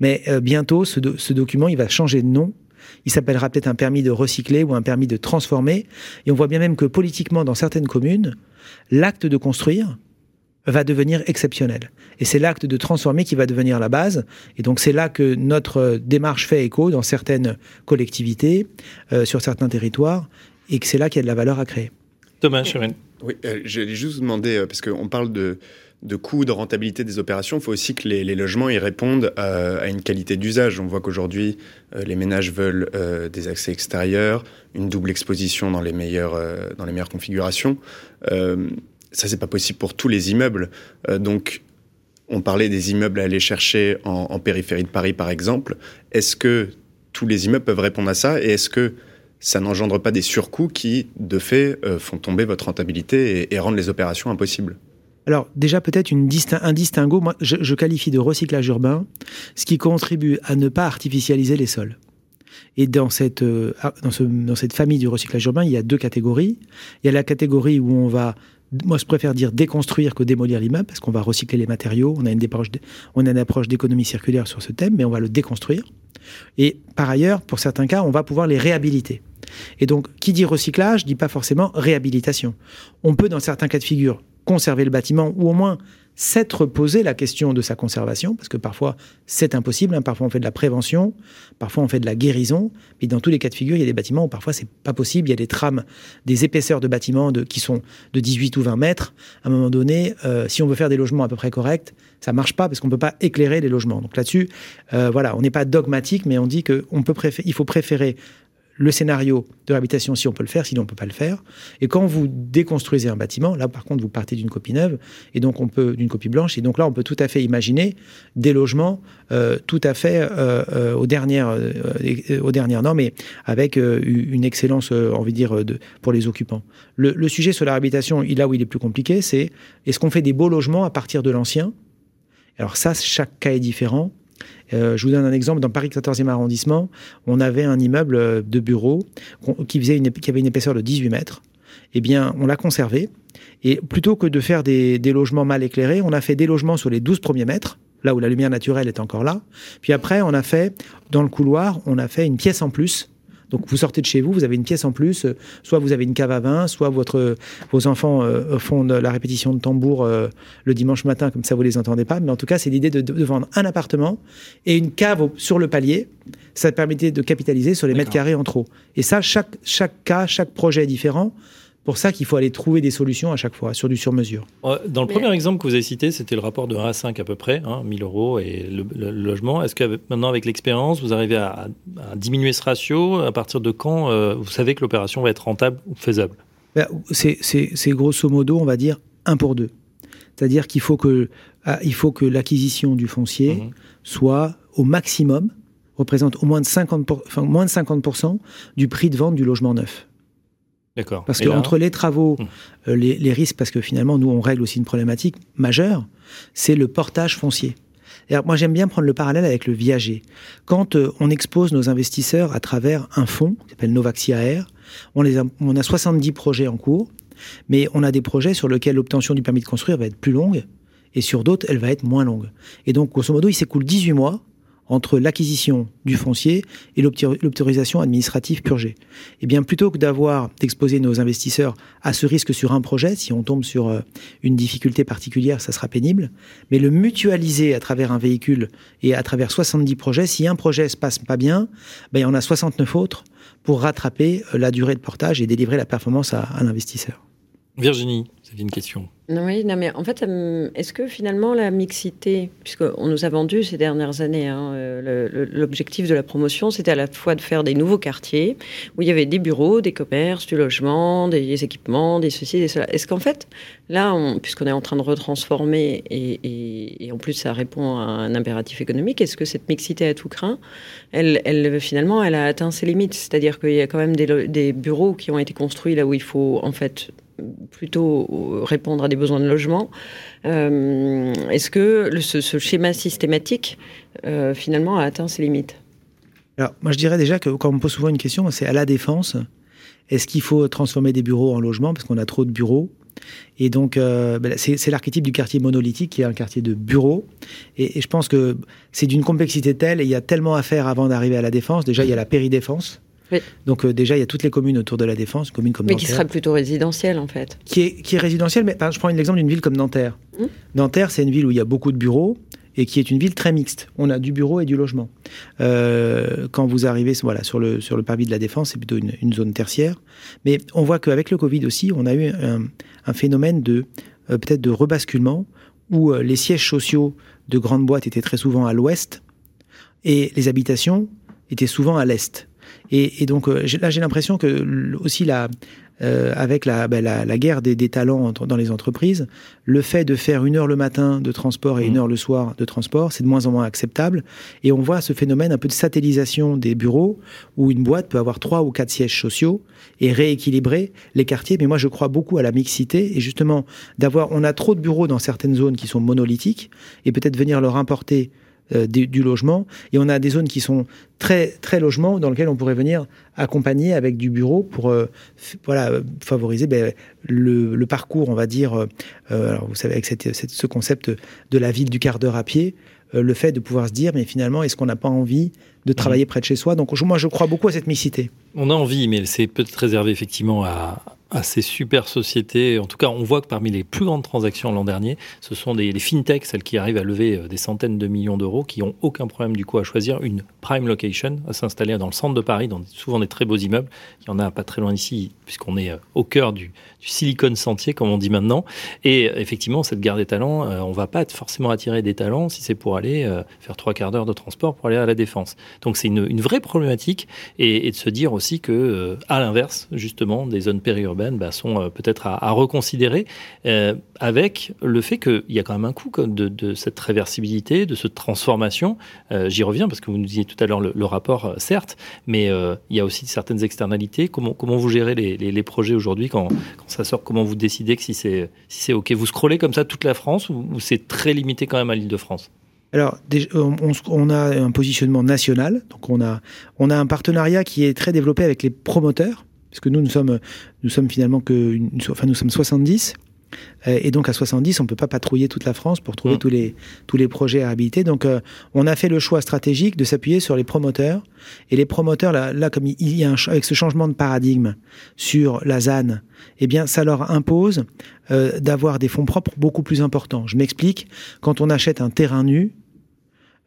Mais euh, bientôt, ce, do ce, document, il va changer de nom. Il s'appellera peut-être un permis de recycler ou un permis de transformer. Et on voit bien même que politiquement, dans certaines communes, l'acte de construire va devenir exceptionnel. Et c'est l'acte de transformer qui va devenir la base. Et donc c'est là que notre démarche fait écho dans certaines collectivités, euh, sur certains territoires, et que c'est là qu'il y a de la valeur à créer. Thomas Churin. Oui, euh, j'allais juste vous demander, euh, parce qu'on parle de, de coûts, de rentabilité des opérations, il faut aussi que les, logements y répondent à, à une qualité d'usage. On voit qu'aujourd'hui, euh, les ménages veulent euh, des accès extérieurs, une double exposition dans les meilleures, euh, dans les meilleures configurations. ça, c'est pas possible pour tous les immeubles. donc, On parlait des immeubles à aller chercher en, périphérie de Paris, par exemple. Est-ce que tous les immeubles peuvent répondre à ça? Et est-ce que ça n'engendre pas des surcoûts qui, de fait, euh, font tomber votre rentabilité et, rendent les opérations impossibles? Alors déjà peut-être un distinguo, moi je, qualifie de recyclage urbain ce qui contribue à ne pas artificialiser les sols. Et dans cette, euh, dans, dans cette famille du recyclage urbain, il y a deux catégories. Il y a la catégorie où on va moi, je préfère dire déconstruire que démolir l'immeuble, parce qu'on va recycler les matériaux. On a une, on a une approche d'économie circulaire sur ce thème, mais on va le déconstruire. Et par ailleurs, pour certains cas, on va pouvoir les réhabiliter. Et donc, qui dit recyclage, dit pas forcément réhabilitation. On peut, dans certains cas de figure, conserver le bâtiment, ou au moins s'être posé la question de sa conservation, parce que parfois c'est impossible, hein. parfois on fait de la prévention, parfois on fait de la guérison, mais dans tous les cas de figure, il y a des bâtiments où parfois c'est pas possible, il y a des trames, des épaisseurs de bâtiments qui sont de 18 ou 20 mètres, à un moment donné, euh, si on veut faire des logements à peu près corrects, ça marche pas parce qu'on peut pas éclairer les logements. Donc là-dessus, euh, voilà, on n'est pas dogmatique, mais on dit qu'on peut préférer, il faut préférer le scénario de réhabilitation si on peut le faire, sinon on peut pas le faire. Et quand vous déconstruisez un bâtiment, là par contre vous partez d'une copie neuve et donc on peut d'une copie blanche et donc là on peut tout à fait imaginer des logements euh, tout à fait euh, euh, aux dernières aux dernières normes et avec une excellence envie de dire pour les occupants. Le, le, sujet sur la réhabilitation, là où il est plus compliqué, c'est est-ce qu'on fait des beaux logements à partir de l'ancien? Alors ça, chaque cas est différent. Euh, je vous donne un exemple. Dans Paris 14e arrondissement, on avait un immeuble euh, de bureaux qui, faisait une, qui avait une épaisseur de 18 mètres. Eh bien, on l'a conservé. Et plutôt que de faire des, des, logements mal éclairés, on a fait des logements sur les 12 premiers mètres, là où la lumière naturelle est encore là. Puis après, on a fait, dans le couloir, on a fait une pièce en plus donc vous sortez de chez vous, vous avez une pièce en plus, euh, soit vous avez une cave à vin, soit votre, vos enfants euh, font la répétition de tambour euh, le dimanche matin, comme ça vous les entendez pas. Mais en tout cas, c'est l'idée de, vendre un appartement et une cave sur le palier. Ça permettait de capitaliser sur les mètres carrés en trop. Et ça, chaque, chaque cas, chaque projet est différent pour ça qu'il faut aller trouver des solutions à chaque fois, sur du sur-mesure. Dans le premier exemple que vous avez cité, c'était le rapport de 1 à 5 à peu près, hein, 1000 euros et le, logement. Est-ce que maintenant, avec l'expérience, vous arrivez à, diminuer ce ratio? À partir de quand euh, vous savez que l'opération va être rentable ou faisable? Ben, C'est grosso modo, on va dire, 1 pour 2. C'est-à-dire qu'il faut que, ah, il faut que l'acquisition du foncier mhm. soit au maximum, représente au moins de 50%, enfin, moins de 50% du prix de vente du logement neuf. D'accord. Parce que entre les travaux, hum. euh, les, risques, parce que finalement, nous, on règle aussi une problématique majeure, c'est le portage foncier. Et moi, j'aime bien prendre le parallèle avec le viager. Quand euh, on expose nos investisseurs à travers un fonds qui s'appelle Novaxi AR, on, les a, on a 70 projets en cours, mais on a des projets sur lesquels l'obtention du permis de construire va être plus longue, et sur d'autres, elle va être moins longue. Et donc, grosso modo, il s'écoule 18 mois entre l'acquisition du foncier et l'autorisation administrative purgée. Et eh bien, plutôt que d'avoir d'exposer nos investisseurs à ce risque sur un projet, si on tombe sur euh, une difficulté particulière, ça sera pénible, mais le mutualiser à travers un véhicule et à travers 70 projets, si un projet se passe pas bien, ben, il y en a 69 autres pour rattraper euh, la durée de portage et délivrer la performance à l'investisseur. Virginie, c'est une question. Oui, non, mais en fait, euh, est-ce que finalement la mixité, puisqu'on nous a vendu ces dernières années, hein, euh, l'objectif de la promotion, c'était à la fois de faire des nouveaux quartiers où il y avait des bureaux, des commerces, du logement, des équipements, des ceci, des cela. Est-ce qu'en fait, là, puisqu'on est en train de retransformer et, en plus ça répond à un impératif économique, est-ce que cette mixité à tout craint, elle, finalement, elle a atteint ses limites? C'est-à-dire qu'il y a quand même des bureaux qui ont été construits là où il faut en fait plutôt répondre à des besoins de logement. Euh, est-ce que ce, schéma systématique, euh, finalement, a atteint ses limites? Alors, moi, je dirais déjà que quand on me pose souvent une question, c'est à la défense. Est-ce qu'il faut transformer des bureaux en logements parce qu'on a trop de bureaux? Et donc, euh, ben, c'est l'archétype du quartier monolithique qui est un quartier de bureaux. Et, et je pense que c'est d'une complexité telle et il y a tellement à faire avant d'arriver à la défense. Déjà, il y a la péridéfense donc euh, déjà, il y a toutes les communes autour de la Défense, communes comme Mais qui serait plutôt résidentielle en fait. Qui est, qui est résidentielle, mais je prends l'exemple d'une ville comme Nanterre. Hum. Nanterre, c'est une ville où il y a beaucoup de bureaux et qui est une ville très mixte. On a du bureau et du logement. Euh, quand vous arrivez voilà, sur, le, sur le parvis de la Défense, c'est plutôt une, zone tertiaire. Mais on voit qu'avec le Covid aussi, on a eu un, phénomène de euh, peut-être de rebasculement où les sièges sociaux de grandes boîtes étaient très souvent à l'ouest et les habitations étaient souvent à l'est. Et, donc là, j'ai l'impression que aussi la, avec la, bah, la, la, guerre des, des, talents dans les entreprises, le fait de faire une heure le matin de transport et une mmh. heure le soir de transport, c'est de moins en moins acceptable. Et on voit ce phénomène un peu de satellisation des bureaux, où une boîte peut avoir trois ou quatre sièges sociaux et rééquilibrer les quartiers. Mais moi, je crois beaucoup à la mixité et justement d'avoir, on a trop de bureaux dans certaines zones qui sont monolithiques et peut-être venir leur importer euh, du, logement. Et on a des zones qui sont très, très logements dans lesquelles on pourrait venir accompagner avec du bureau pour euh, voilà, favoriser ben, le, parcours, on va dire, euh, alors vous savez, avec ce concept de la ville du quart d'heure à pied, le fait de pouvoir se dire, mais finalement, est-ce qu'on n'a pas envie de travailler près de chez soi? Donc moi, je crois beaucoup à cette mixité. On a envie, mais c'est peut-être réservé effectivement à, à ces super sociétés. En tout cas, on voit que parmi les plus grandes transactions l'an dernier, ce sont des, les fintechs, celles qui arrivent à lever euh, des centaines de millions d'euros, qui ont aucun problème du coup à choisir une prime location, à s'installer dans le centre de Paris, dans souvent des très beaux immeubles. Il y en a pas très loin ici, puisqu'on est euh, au cœur du, du Silicon Sentier, comme on dit maintenant. Et euh, effectivement, cette gare des talents, on va pas forcément attirer des talents si c'est pour aller faire trois quarts d'heure de transport pour aller à la défense. Donc c'est une, une, vraie problématique, et, et, de se dire aussi que, à l'inverse, justement, des zones périurbaines bah, sont euh, peut-être à, reconsidérer, euh, avec le fait qu'il y a quand même un coût de, cette réversibilité, de cette transformation. Euh, j'y reviens parce que vous nous disiez tout à l'heure le, rapport, certes, mais il y a aussi certaines externalités. Comment, vous gérez les, projets aujourd'hui quand, ça sort? Comment vous décidez si c'est si OK? Vous scrollez comme ça toute la France ou, c'est très limité quand même à l'île de France alors, on, a un positionnement national, donc on a un partenariat qui est très développé avec les promoteurs parce que nous, nous sommes, nous sommes finalement que, enfin, nous sommes 70. Euh, et donc à 70, on peut pas patrouiller toute la France pour trouver mmh. tous les tous les projets à réhabiliter. Donc euh, on a fait le choix stratégique de s'appuyer sur les promoteurs. Et les promoteurs là, là comme il y a un, avec ce changement de paradigme sur la ZAN, eh bien ça leur impose euh, d'avoir des fonds propres beaucoup plus importants. Je m'explique. Quand on achète un terrain nu,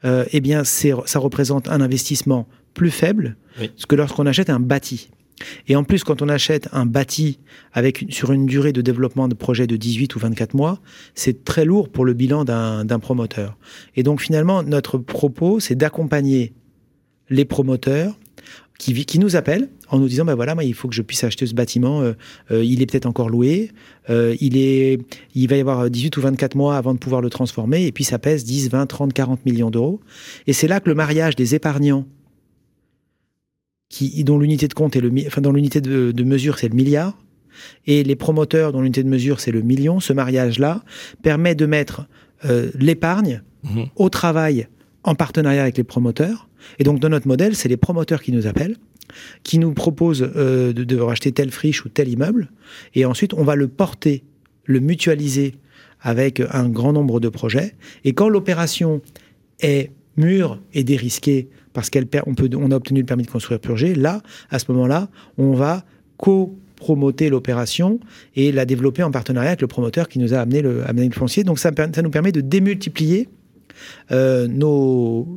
eh bien ça représente un investissement plus faible que lorsqu'on achète un bâti. Et en plus, quand on achète un bâti sur une durée de développement de projet de 18 ou 24 mois, c'est très lourd pour le bilan d'un promoteur. Et donc finalement, notre propos, c'est d'accompagner les promoteurs qui, qui, nous appellent en nous disant ben voilà moi il faut que je puisse acheter ce bâtiment euh, euh, il est peut-être encore loué euh, il est il va y avoir 18 ou 24 mois avant de pouvoir le transformer et puis ça pèse 10 20 30 40 millions d'euros et c'est là que le mariage des épargnants qui, dont l'unité de compte est le, enfin, dont l'unité de, mesure c'est le milliard, et les promoteurs dont l'unité de mesure c'est le million, ce mariage-là permet de mettre euh, l'épargne mhm. au travail en partenariat avec les promoteurs. Et donc dans notre modèle, c'est les promoteurs qui nous appellent, qui nous proposent euh, de, de racheter telle friche ou tel immeuble, et ensuite on va le porter, le mutualiser avec un grand nombre de projets. Et quand l'opération est mûre et dérisquée parce qu'on on a obtenu le permis de construire purgé. Là, à ce moment-là, on va co-promoter l'opération et la développer en partenariat avec le promoteur qui nous a amené le, foncier. Donc ça, nous permet de démultiplier euh, nos,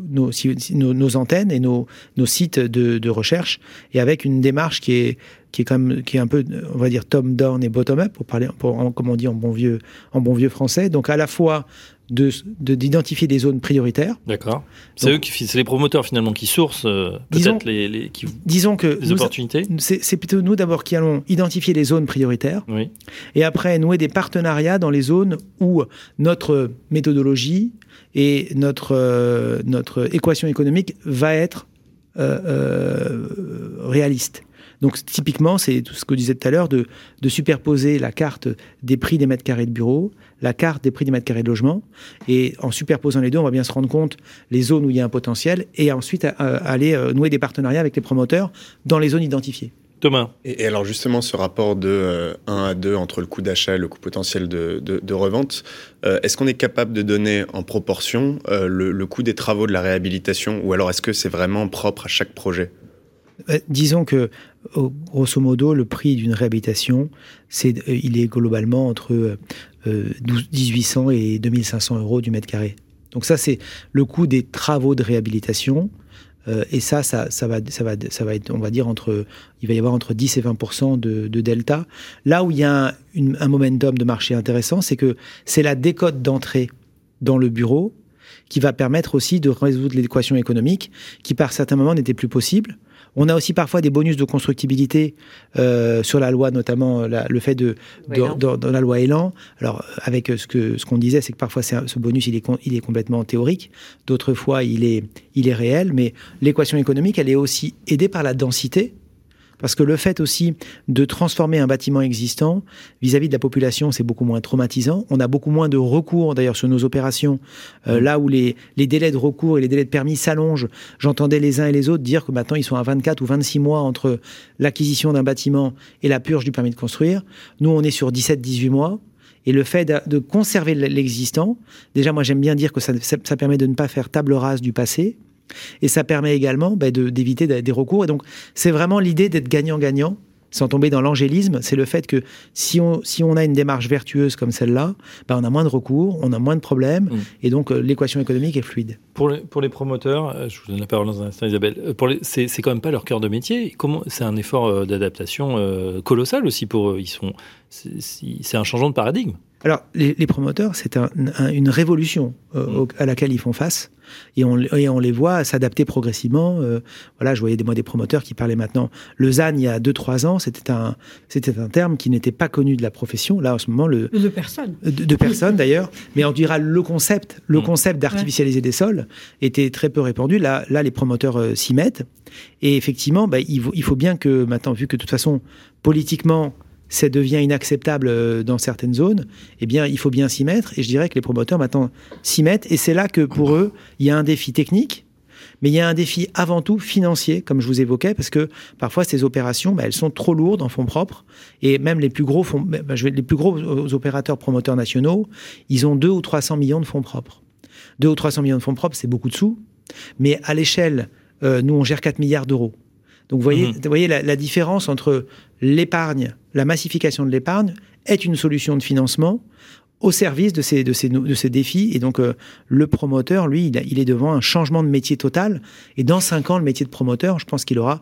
antennes et nos, sites de, recherche et avec une démarche qui est un peu on va dire top down et bottom up pour parler pour, comme on dit en bon vieux français donc à la fois de d'identifier des zones prioritaires. D'accord. C'est eux qui, c'est les promoteurs finalement qui sourcent euh, peut-être les, les, qui, disons que les opportunités. C'est plutôt nous d'abord qui allons identifier les zones prioritaires. Oui. Et après nouer des partenariats dans les zones où notre méthodologie et notre euh, notre équation économique va être euh, réaliste. Donc typiquement, c'est tout ce que je disais tout à l'heure, de, de, superposer la carte des prix des mètres carrés de bureau, la carte des prix des mètres carrés de logement, et en superposant les deux, on va bien se rendre compte les zones où il y a un potentiel, et ensuite aller euh, nouer des partenariats avec les promoteurs dans les zones identifiées. Thomas. Et, alors justement, ce rapport de 1 euh, à 2 entre le coût d'achat et le coût potentiel de, de, revente, euh, est-ce qu'on est capable de donner en proportion le, le coût des travaux de la réhabilitation, ou alors est-ce que c'est vraiment propre à chaque projet? Disons que grosso modo, le prix d'une réhabilitation, euh, il est globalement entre 1800 euh, et 2500 euros du mètre carré. Donc ça, c'est le coût des travaux de réhabilitation. Euh, et ça, ça, va, être, on va dire, entre, il va y avoir entre 10 et 20% de, delta. Là où il y a un, un momentum de marché intéressant, c'est que c'est la décote d'entrée dans le bureau qui va permettre aussi de résoudre l'équation économique qui, par certains moments, n'était plus possible On a aussi parfois des bonus de constructibilité euh, sur la loi, notamment le fait de, dans, la loi Elan. Alors avec ce que ce qu'on disait, c'est que parfois ce bonus il est il est complètement théorique, d'autres fois il est il est réel, mais l'équation économique elle est aussi aidée par la densité parce que le fait aussi de transformer un bâtiment existant vis-à-vis de la population, c'est beaucoup moins traumatisant. On a beaucoup moins de recours d'ailleurs sur nos opérations. Euh, là où les, les, délais de recours et les délais de permis s'allongent, j'entendais les uns et les autres dire que maintenant ils sont à 24 ou 26 mois entre l'acquisition d'un bâtiment et la purge du permis de construire. Nous, on est sur 17-18 mois. Et le fait de, conserver l'existant, déjà moi j'aime bien dire que ça, ça, permet de ne pas faire table rase du passé, et ça permet également bah, d'éviter des recours. Et donc, c'est vraiment l'idée d'être gagnant-gagnant, sans tomber dans l'angélisme. C'est le fait que si on, si on a une démarche vertueuse comme celle-là, bah, on a moins de recours, on a moins de problèmes, mm. et donc euh, l'équation économique est fluide. Pour les, pour les promoteurs, euh, je vous donne la parole dans un instant, Isabelle, euh, c'est quand même pas leur cœur de métier. C'est un effort d'adaptation colossal aussi pour eux. C'est un changement de paradigme. Alors, les, promoteurs, c'est une révolution euh, mm. à laquelle ils font face, et on, on les voit s'adapter progressivement. Euh, voilà, je voyais des, moi des promoteurs qui parlaient maintenant. Le ZAN, il y a 2-3 ans, c'était un, c'était un terme qui n'était pas connu de la profession. Là, en ce moment, le de personnes, de, personnes d'ailleurs, mais on dira le concept, le mm. concept d'artificialiser des sols était très peu répandu. Là, là, les promoteurs euh, s'y mettent, et effectivement, bah, il, il faut bien que maintenant, vu que de toute façon, politiquement ça devient inacceptable euh, dans certaines zones, eh bien, il faut bien s'y mettre. Et je dirais que les promoteurs maintenant s'y mettent. Et c'est là que pour eux, il y a un défi technique, mais il y a un défi avant tout financier, comme je vous évoquais, parce que parfois ces opérations, bah, elles sont trop lourdes en fonds propres. Et même les plus gros, fonds, bah, vais, les plus gros opérateurs promoteurs nationaux, ils ont 2 ou 300 millions de fonds propres. 2 ou 300 millions de fonds propres, c'est beaucoup de sous. Mais à l'échelle, euh, nous, on gère 4 milliards d'euros. Donc vous voyez, mhm. vous voyez la, différence entre l'épargne, la massification de l'épargne est une solution de financement au service de ces, de ces, de ces défis. Et donc, euh, le promoteur, lui, il, est devant un changement de métier total. Et dans cinq ans, le métier de promoteur, je pense qu'il aura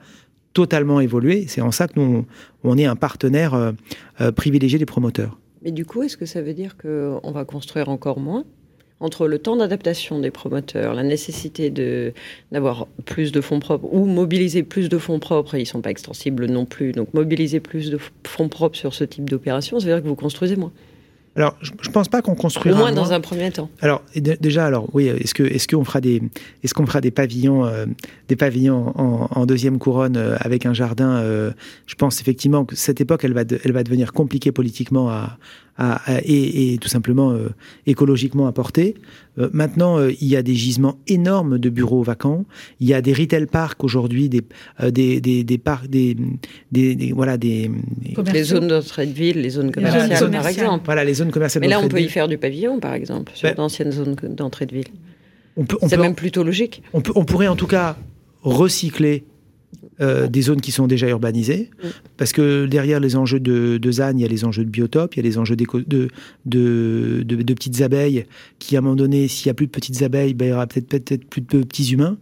totalement évolué. C'est en ça que nous, on est un partenaire euh, euh, privilégié des promoteurs. Mais du coup, est-ce que ça veut dire qu'on va construire encore moins? Entre le temps d'adaptation des promoteurs, la nécessité de, d'avoir plus de fonds propres ou mobiliser plus de fonds propres, et ils ne sont pas extensibles non plus, donc mobiliser plus de fonds propres sur ce type d'opération, ça veut dire que vous construisez moins. Alors, je, ne pense pas qu'on construira. Au moins dans un premier temps. Alors, déjà, alors oui, est-ce que est-ce qu'on fera des est-ce qu'on fera des pavillons euh, des pavillons en, deuxième couronne euh, avec un jardin euh, Je pense effectivement que cette époque, elle va elle va devenir compliquée politiquement à, et, tout simplement euh, écologiquement apporté. Euh, maintenant, euh, il y a des gisements énormes de bureaux vacants. Il y a des retail parks aujourd'hui, des, des, des, des parcs, des, des, voilà, des. Les zones d'entrée de ville, les zones commerciales, par exemple. Voilà, les zones commerciales. Mais là, on peut y faire du pavillon, par exemple, sur ben, d'anciennes zones d'entrée de ville. C'est même plutôt logique. On, peut, on pourrait en tout cas recycler euh, des zones qui sont déjà urbanisées, parce que derrière les enjeux de, de, ZAN, il y a les enjeux de biotope, il y a les enjeux de, de, de, petites abeilles, qui à un moment donné, s'il y a plus de petites abeilles, ben, il y aura peut-être peut plus de petits humains.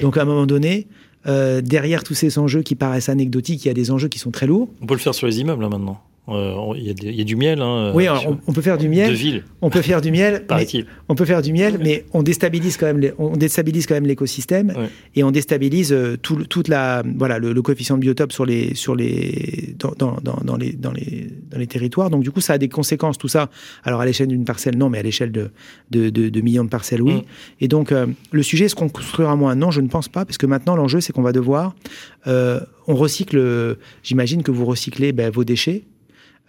Donc à un moment donné, euh, derrière tous ces enjeux qui paraissent anecdotiques, il y a des enjeux qui sont très lourds. On peut le faire sur les immeubles là maintenant. Euh, il y, a du miel. Hein, oui, on, peut faire du miel. De ville. On peut faire du miel. on peut faire du miel, mais on déstabilise quand même, on déstabilise quand même l'écosystème et on déstabilise euh, tout, toute la, voilà, le, coefficient de biotope sur les, sur les, dans, dans, dans, les, dans les, dans les territoires. Donc du coup, ça a des conséquences tout ça. Alors à l'échelle d'une parcelle, non, mais à l'échelle de, de, de, millions de parcelles, oui. Mm. Et donc euh, le sujet, est-ce qu'on construira moins Non, je ne pense pas, parce que maintenant l'enjeu, c'est qu'on va devoir, on recycle. J'imagine que vous recyclez ben, vos déchets.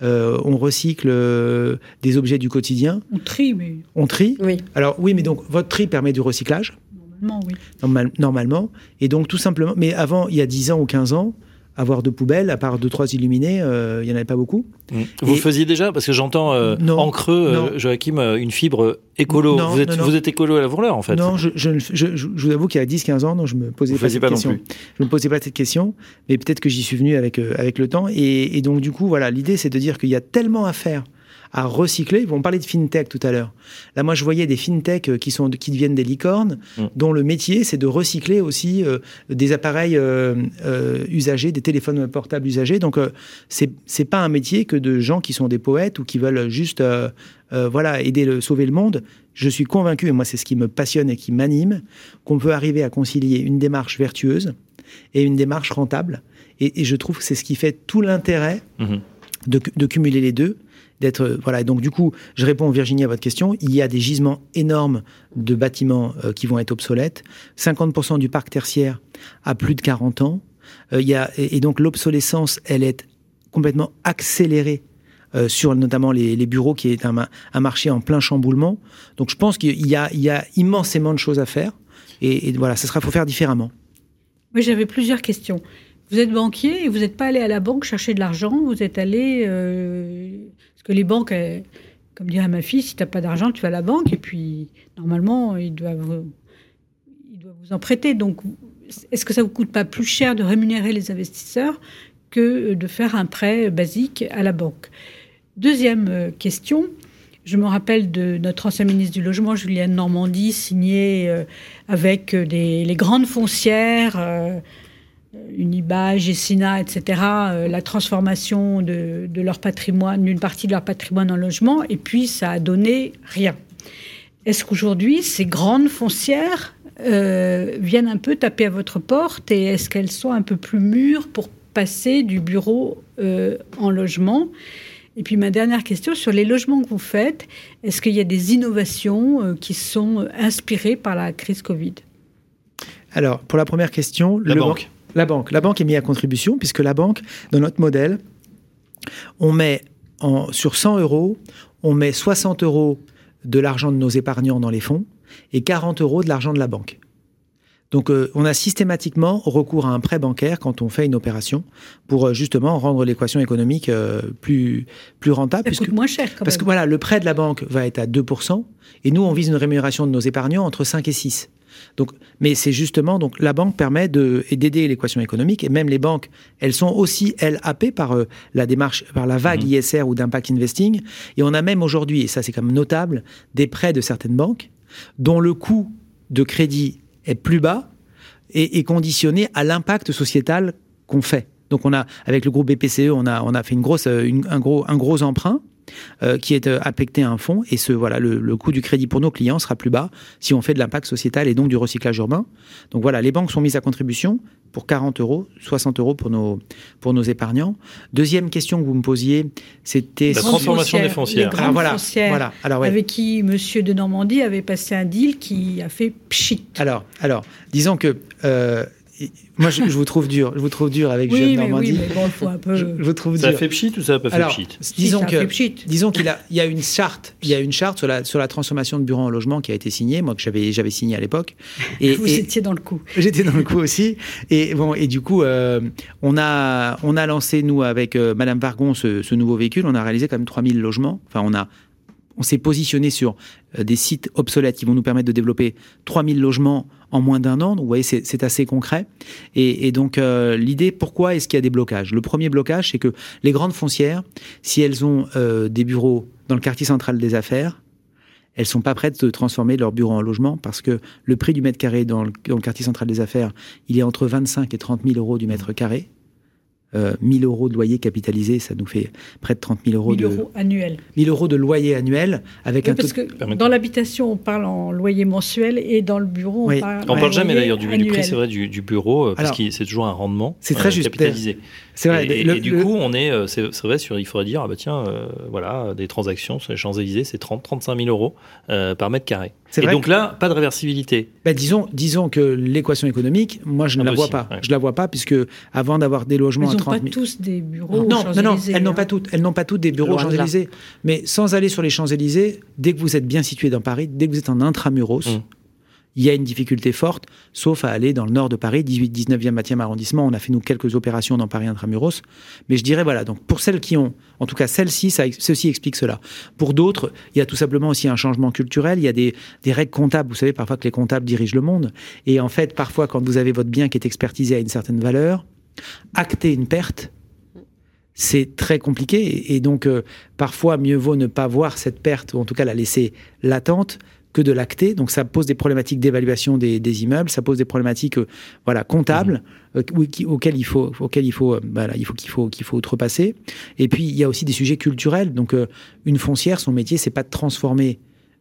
Euh, on recycle euh, des objets du quotidien. On trie, mais. On trie Oui. Alors, oui, mais donc, votre tri permet du recyclage Normalement, oui. normalement. Et donc, tout simplement. Mais avant, il y a 10 ans ou 15 ans, avoir de poubelles, à part deux trois illuminés, euh, il n'y en avait pas beaucoup. Mmh. Vous faisiez déjà parce que j'entends euh, en creux, euh, Joachim, une fibre écolo. vous, êtes, vous êtes écolo à la voleur en fait. Non, je, je, je, vous avoue qu'il y a 10-15 ans, non, je me posais pas cette pas question. Je me posais pas cette question, mais peut-être que j'y suis venu avec avec le temps. Et, et donc du coup, voilà, l'idée c'est de dire qu'il y a tellement à faire à recycler. On parlait de fintech tout à l'heure. Là, moi, je voyais des fintech euh, qui, sont, qui deviennent des licornes, mm. dont le métier, c'est de recycler aussi euh, des appareils euh, usagés, des téléphones portables usagés. Donc, c'est c'est pas un métier que de gens qui sont des poètes ou qui veulent juste voilà, aider le, sauver le monde. Je suis convaincu, et moi, c'est ce qui me passionne et qui m'anime, qu'on peut arriver à concilier une démarche vertueuse et une démarche rentable. Et, je trouve que c'est ce qui fait tout l'intérêt mhm. de, de, cumuler les deux. D'être voilà. Donc du coup, je réponds Virginie à votre question. Il y a des gisements énormes de bâtiments euh, qui vont être obsolètes. 50% du parc tertiaire a plus de 40 ans. Euh, il y a, et, donc l'obsolescence, elle est complètement accélérée euh, sur notamment les, bureaux, qui est un, marché en plein chamboulement. Donc je pense qu'il y a, il y a immensément de choses à faire. Et, voilà, ce sera faut faire différemment. Oui, j'avais plusieurs questions. Vous êtes banquier et vous n'êtes pas allé à la banque chercher de l'argent, vous êtes allé... Euh, parce que les banques, comme dirait ma fille, si tu n'as pas d'argent, tu vas à la banque. Et puis normalement, ils doivent, ils doivent vous en prêter. Donc, est-ce que ça vous coûte pas plus cher de rémunérer les investisseurs que de faire un prêt basique à la banque? Deuxième euh, question, je me rappelle de notre ancien ministre du Logement, Julienne Normandie, signé euh, avec les grandes foncières Uniba, Gessina, etc., euh, la transformation de, leur patrimoine, d'une partie de leur patrimoine en logement, et puis ça a donné rien. Est-ce qu'aujourd'hui, ces grandes foncières euh, viennent un peu taper à votre porte et est-ce qu'elles sont un peu plus mûres pour passer du bureau euh, en logement? Et puis ma dernière question sur les logements que vous faites, est-ce qu'il y a des innovations qui sont inspirées par la crise Covid? Alors, pour la première question, la banque. La banque. La banque est mise à contribution puisque la banque, dans notre modèle, on met sur 100 euros, on met 60 euros de l'argent de nos épargnants dans les fonds et 40 euros de l'argent de la banque. Donc euh, on a systématiquement recours à un prêt bancaire quand on fait une opération pour euh, justement rendre l'équation économique euh, plus, plus rentable. Ça puisque, moins cher Parce que voilà, le prêt de la banque va être à 2% et nous on vise une rémunération de nos épargnants entre 5 et 6. Donc, mais c'est justement donc la banque permet de d'aider l'équation économique et même les banques, elles sont aussi elles happées par euh, la démarche, par la vague mhm. ISR ou d'impact investing. Et on a même aujourd'hui, et ça c'est quand même notable, des prêts de certaines banques dont le coût de crédit est plus bas et est conditionné à l'impact sociétal qu'on fait. Donc on a avec le groupe BPCE, on a on a fait une grosse un gros un gros emprunt euh, qui est euh, affecté à un fonds. Et ce, voilà, le, coût du crédit pour nos clients sera plus bas si on fait de l'impact sociétal et donc du recyclage urbain. Donc voilà, les banques sont mises à contribution pour 40 euros, 60 euros pour nos, pour nos épargnants. Deuxième question que vous me posiez, c'était... La transformation des foncières. Les voilà, voilà. Alors, Avec qui Monsieur de Normandie avait passé un deal qui a fait pchit. Alors, alors disons que... Euh, moi, je, vous trouve dur. Je vous trouve dur avec oui, Normandie. Oui, mais bon, il faut un peu. Je, vous trouve ça dur. fait pchit ou ça n'a pas fait pchit Disons que, disons qu'il a, il y a une charte, il y a une charte sur la sur la transformation de bureaux en logement qui a été signée, moi que j'avais j'avais signé à l'époque. Et vous étiez dans le coup. J'étais dans le coup aussi. Et bon, et du coup, euh, on a on a lancé nous avec euh, Madame Vargon ce, ce nouveau véhicule. On a réalisé quand même 3000 logements. Enfin, on a on s'est positionné sur euh, des sites obsolètes qui vont nous permettre de développer 3000 logements en moins d'un an. Donc, vous voyez, c'est assez concret. Et, donc, euh, l'idée, pourquoi est-ce qu'il y a des blocages? Le premier blocage, c'est que les grandes foncières, si elles ont euh, des bureaux dans le quartier central des affaires, elles sont pas prêtes de transformer leurs bureaux en logement parce que le prix du mètre carré dans le, dans le quartier central des affaires, il est entre 25 et 30 000 euros du mètre carré euh, 1000 euros de loyer capitalisé, ça nous fait près de 30 000 euros, 1000 euros annuels. 1000 euros de loyer annuel avec un parce que dans l'habitation, on parle en loyer mensuel et dans le bureau, on parle. On parle jamais d'ailleurs du, du, prix, c'est vrai, du, du bureau, euh, parce que c'est toujours un rendement. C'est très euh, juste. Capitalisé. C'est vrai. Et, du coup, on est, euh, c'est vrai, sur, il faudrait dire, ah bah tiens, voilà, des transactions sur les Champs-Élysées, c'est 30, 35 000 euros par mètre carré. Et donc là, pas de réversibilité. Ben, disons, disons que l'équation économique, moi, je ne la vois pas. Je la vois pas puisque avant d'avoir des logements à 30 000... pas tous des bureaux. Non, non, non, elles n'ont pas hein. toutes. Elles n'ont pas toutes des bureaux aux Champs-Élysées. Mais sans aller sur les Champs-Élysées, dès que vous êtes bien situé dans Paris, dès que vous êtes en intramuros, mmh il y a une difficulté forte, sauf à aller dans le nord de Paris, 18, 19e, 20e arrondissement. On a fait nous quelques opérations dans Paris intramuros. Mais je dirais, voilà, donc pour celles qui ont, en tout cas celle-ci, ceci explique cela. Pour d'autres, il y a tout simplement aussi un changement culturel. Il y a des, des règles comptables. Vous savez parfois que les comptables dirigent le monde. Et en fait, parfois, quand vous avez votre bien qui est expertisé à une certaine valeur, acter une perte, c'est très compliqué. Et donc, euh, parfois, mieux vaut ne pas voir cette perte, ou en tout cas la laisser latente, que de l'acter. Donc ça pose des problématiques d'évaluation des, immeubles, ça pose des problématiques euh, voilà comptables mmh. euh, auxquelles il faut auxquelles il faut voilà, il faut qu'il faut qu'il faut outrepasser. Et puis il y a aussi des sujets culturels. Donc une foncière, son métier, c'est pas de transformer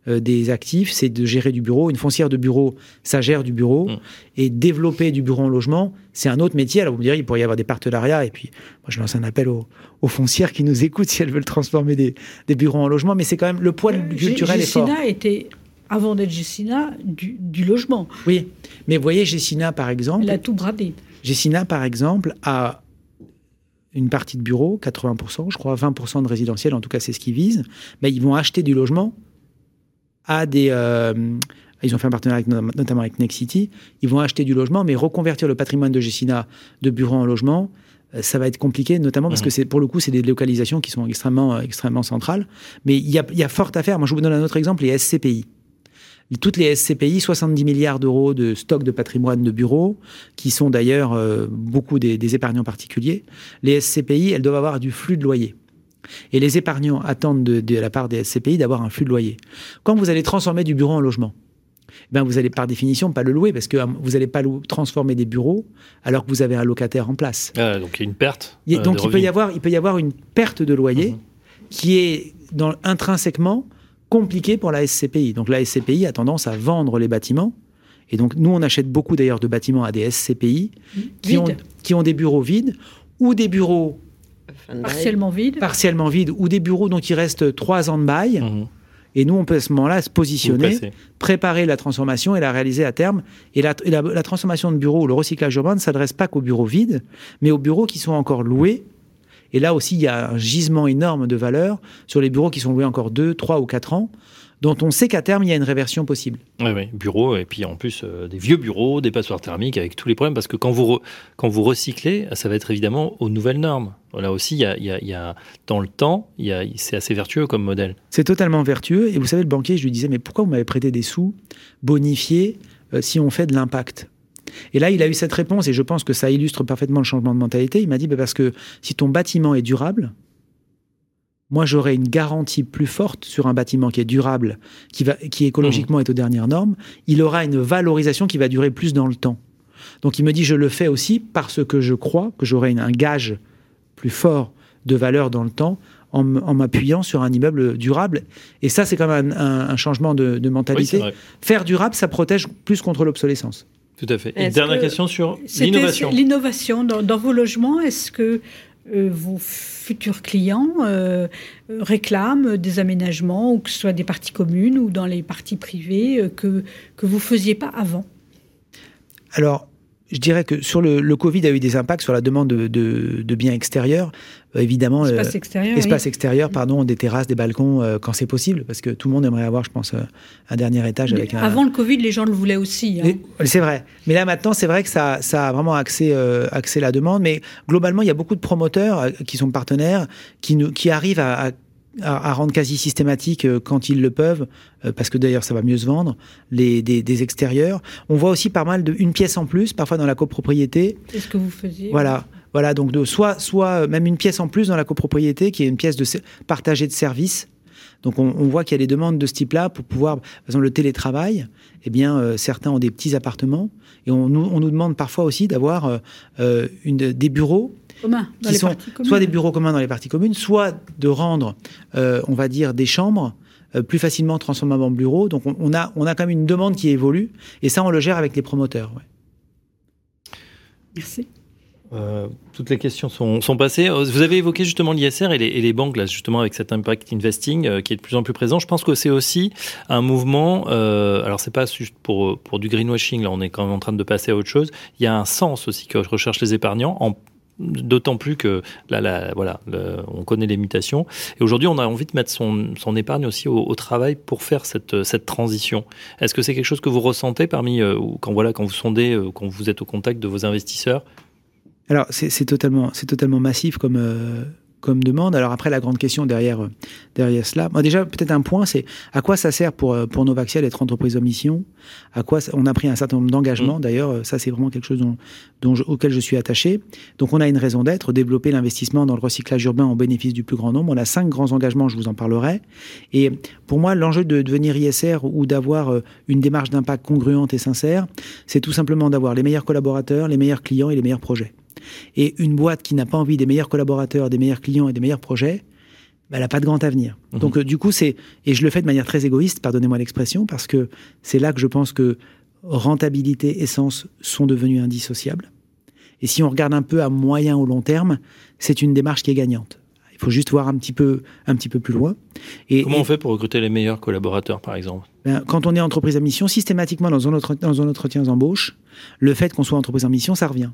des actifs, c'est de gérer du bureau. Une foncière de bureau, ça gère du bureau. Mm. Et développer du bureau en logement, c'est un autre métier. Alors vous me direz, il pourrait y avoir des partenariats. Et puis, moi, je lance un appel aux, aux foncières qui nous écoutent si elles veulent transformer des, des bureaux en logement. Mais c'est quand même le poids culturel est fort. Gessina était, avant d'être Gessina, du, du logement. Oui, mais vous voyez, Gessina, par exemple, Elle a tout bradé. Gessina, par exemple, a une partie de bureaux, 80%, je crois 20% de résidentiel, en tout cas c'est ce qu'ils visent, mais ils vont acheter du logement à des... euh, ils ont fait un partenariat avec- notamment avec Next City, ils vont acheter du logement, mais reconvertir le patrimoine de Gessina de bureaux en logement, euh, ça va être compliqué, notamment parce Mhm. que c'est pour le coup, c'est des localisations qui sont extrêmement, euh, extrêmement centrales. Mais il y a, il y a fort à faire. Moi, je vous donne un autre exemple, les SCPI. Toutes les SCPI, 70 milliards d'euros de stock de patrimoine de bureaux, qui sont d'ailleurs euh, beaucoup des, des épargnants particuliers. Les SCPI, elles doivent avoir du flux de loyer. Et les épargnants attendent de, de la part des SCPI d'avoir un flux de loyer. Quand vous allez transformer du bureau en logement, ben vous allez par définition pas le louer parce que euh, vous n'allez pas transformer des bureaux alors que vous avez un locataire en place. Ah, donc il y a une perte. Il y a- euh, donc il peut, y avoir, il peut y avoir une perte de loyer Mhm. qui est dans, intrinsèquement compliquée pour la SCPI. Donc la SCPI a tendance à vendre les bâtiments. Et donc nous, on achète beaucoup d'ailleurs de bâtiments à des SCPI qui ont, Vide. qui ont des bureaux vides ou des bureaux. Partiellement vide. partiellement vides ou des bureaux dont il reste trois ans de bail. Mhm. Et nous, on peut à ce moment-là se positionner, préparer la transformation et la réaliser à terme. Et la, et la- la transformation de bureaux, le recyclage urbain ne s'adresse pas qu'aux bureaux vides, mais aux bureaux qui sont encore loués. Et là aussi, il y a un gisement énorme de valeur sur les bureaux qui sont loués encore 2, 3 ou 4 ans, dont on sait qu'à terme, il y a une réversion possible. Oui, oui, bureaux, et puis en plus euh, des vieux bureaux, des passoires thermiques avec tous les problèmes, parce que quand vous, re- quand vous recyclez, ça va être évidemment aux nouvelles normes. Là aussi, il y a, il y a- il y a- dans le temps, il y a- c'est assez vertueux comme modèle. C'est totalement vertueux. Et vous savez, le banquier, je lui disais, mais pourquoi vous m'avez prêté des sous bonifiés euh, si on fait de l'impact? Et là, il a eu cette réponse, et je pense que ça illustre parfaitement le changement de mentalité. Il m'a dit, bah, parce que si ton bâtiment est durable, moi, j'aurai une garantie plus forte sur un bâtiment qui est durable, qui, va, qui écologiquement est aux dernières normes. Il aura une valorisation qui va durer plus dans le temps. Donc, il me dit, je le fais aussi parce que je crois que j'aurai un gage plus fort de valeur dans le temps en, m'appuyant sur un immeuble durable. Et ça, c'est quand même un, un- un changement de, mentalité. Faire durable, ça protège plus contre l'obsolescence. Tout à fait. Et dernière que question sur l'innovation. L'innovation dans, dans vos logements, est-ce que euh, vos futurs clients euh, euh, réclament des aménagements, ou que ce soit des parties communes ou dans les parties privées, euh, que, que vous ne faisiez pas avant? Alors, je dirais que sur le, Covid a eu des impacts sur la demande de, de- de biens extérieurs. Euh, évidemment, euh, Espace extérieur espace oui. extérieur, pardon, des terrasses, des balcons, euh, quand c'est possible, parce que tout le monde aimerait avoir, je pense, un dernier étage avec un. Avant le Covid, les gens le voulaient aussi. hein. C'est vrai. Mais là, maintenant, c'est vrai que ça, ça a vraiment axé, axé la demande. Mais globalement, il y a beaucoup de promoteurs qui sont partenaires, qui, nous, qui arrivent à, à- à- à rendre quasi systématique, euh, quand ils le peuvent, euh, parce que d'ailleurs, ça va mieux se vendre, les, des, des extérieurs. On voit aussi pas mal de une pièce en plus, parfois dans la copropriété. C'est ce que vous faisiez. Voilà. Voilà, donc de, soit, soit euh, même une pièce en plus dans la copropriété, qui est une pièce de partagée de services. Donc on, on voit qu'il y a des demandes de ce type-là pour pouvoir, par exemple le télétravail, eh bien euh, certains ont des petits appartements et on nous, on nous demande parfois aussi d'avoir euh, des bureaux Commun, dans qui sont soit des bureaux communs dans les parties communes, soit de rendre, euh, on va dire, des chambres plus facilement transformables en bureaux. Donc on, on a, on a quand même une demande qui évolue et ça on le gère avec les promoteurs. ouais. Merci. Euh, toutes les questions sont, sont passées. Euh, Vous avez évoqué justement l'ISR et et les banques, là, justement, avec cet impact investing euh, qui est de plus en plus présent. Je pense que c'est aussi un mouvement. Euh, alors, c'est pas juste pour, pour du greenwashing, là, on est quand même en train de passer à autre chose. Il y a un sens aussi que recherchent les épargnants, d'autant plus que là, là voilà, on connaît les mutations. Et aujourd'hui, on a envie de mettre son, son épargne aussi au, au travail pour faire cette, cette transition. Est-ce que c'est quelque chose que vous ressentez parmi, euh, quand, voilà, quand vous sondez, quand vous êtes au contact de vos investisseurs Alors, c'est totalement, c'est totalement massif comme, euh, comme demande. Alors après, la grande question derrière, euh, derrière cela, moi déjà, peut-être un point, c'est à quoi ça sert pour, euh, pour Novaxiel d'être entreprise en mission? À quoi ça- On a pris un certain nombre d'engagements, d'ailleurs, euh, ça c'est vraiment quelque chose dont, dont je- auquel je suis attaché. Donc on a une raison d'être, développer l'investissement dans le recyclage urbain au bénéfice du plus grand nombre. On a cinq grands engagements, je vous en parlerai. Et pour moi, l'enjeu de devenir ISR ou d'avoir euh, une démarche d'impact congruente et sincère, c'est tout simplement d'avoir les meilleurs collaborateurs, les meilleurs clients et les meilleurs projets. Et une boîte qui n'a pas envie des meilleurs collaborateurs, des meilleurs clients et des meilleurs projets, bah, elle n'a pas de grand avenir. Mhm. Donc, euh, du coup, c'est. Et je le fais de manière très égoïste, pardonnez-moi l'expression, parce que c'est là que je pense que rentabilité et sens sont devenus indissociables. Et si on regarde un peu à moyen ou long terme, c'est une démarche qui est gagnante. Il faut juste voir un petit peu, un petit peu plus loin. Et, Comment et- on fait pour recruter les meilleurs collaborateurs, par exemple? Ben, quand on est entreprise à mission, systématiquement dans un, autre, dans un entretien d'embauche, le fait qu'on soit entreprise en mission, ça revient.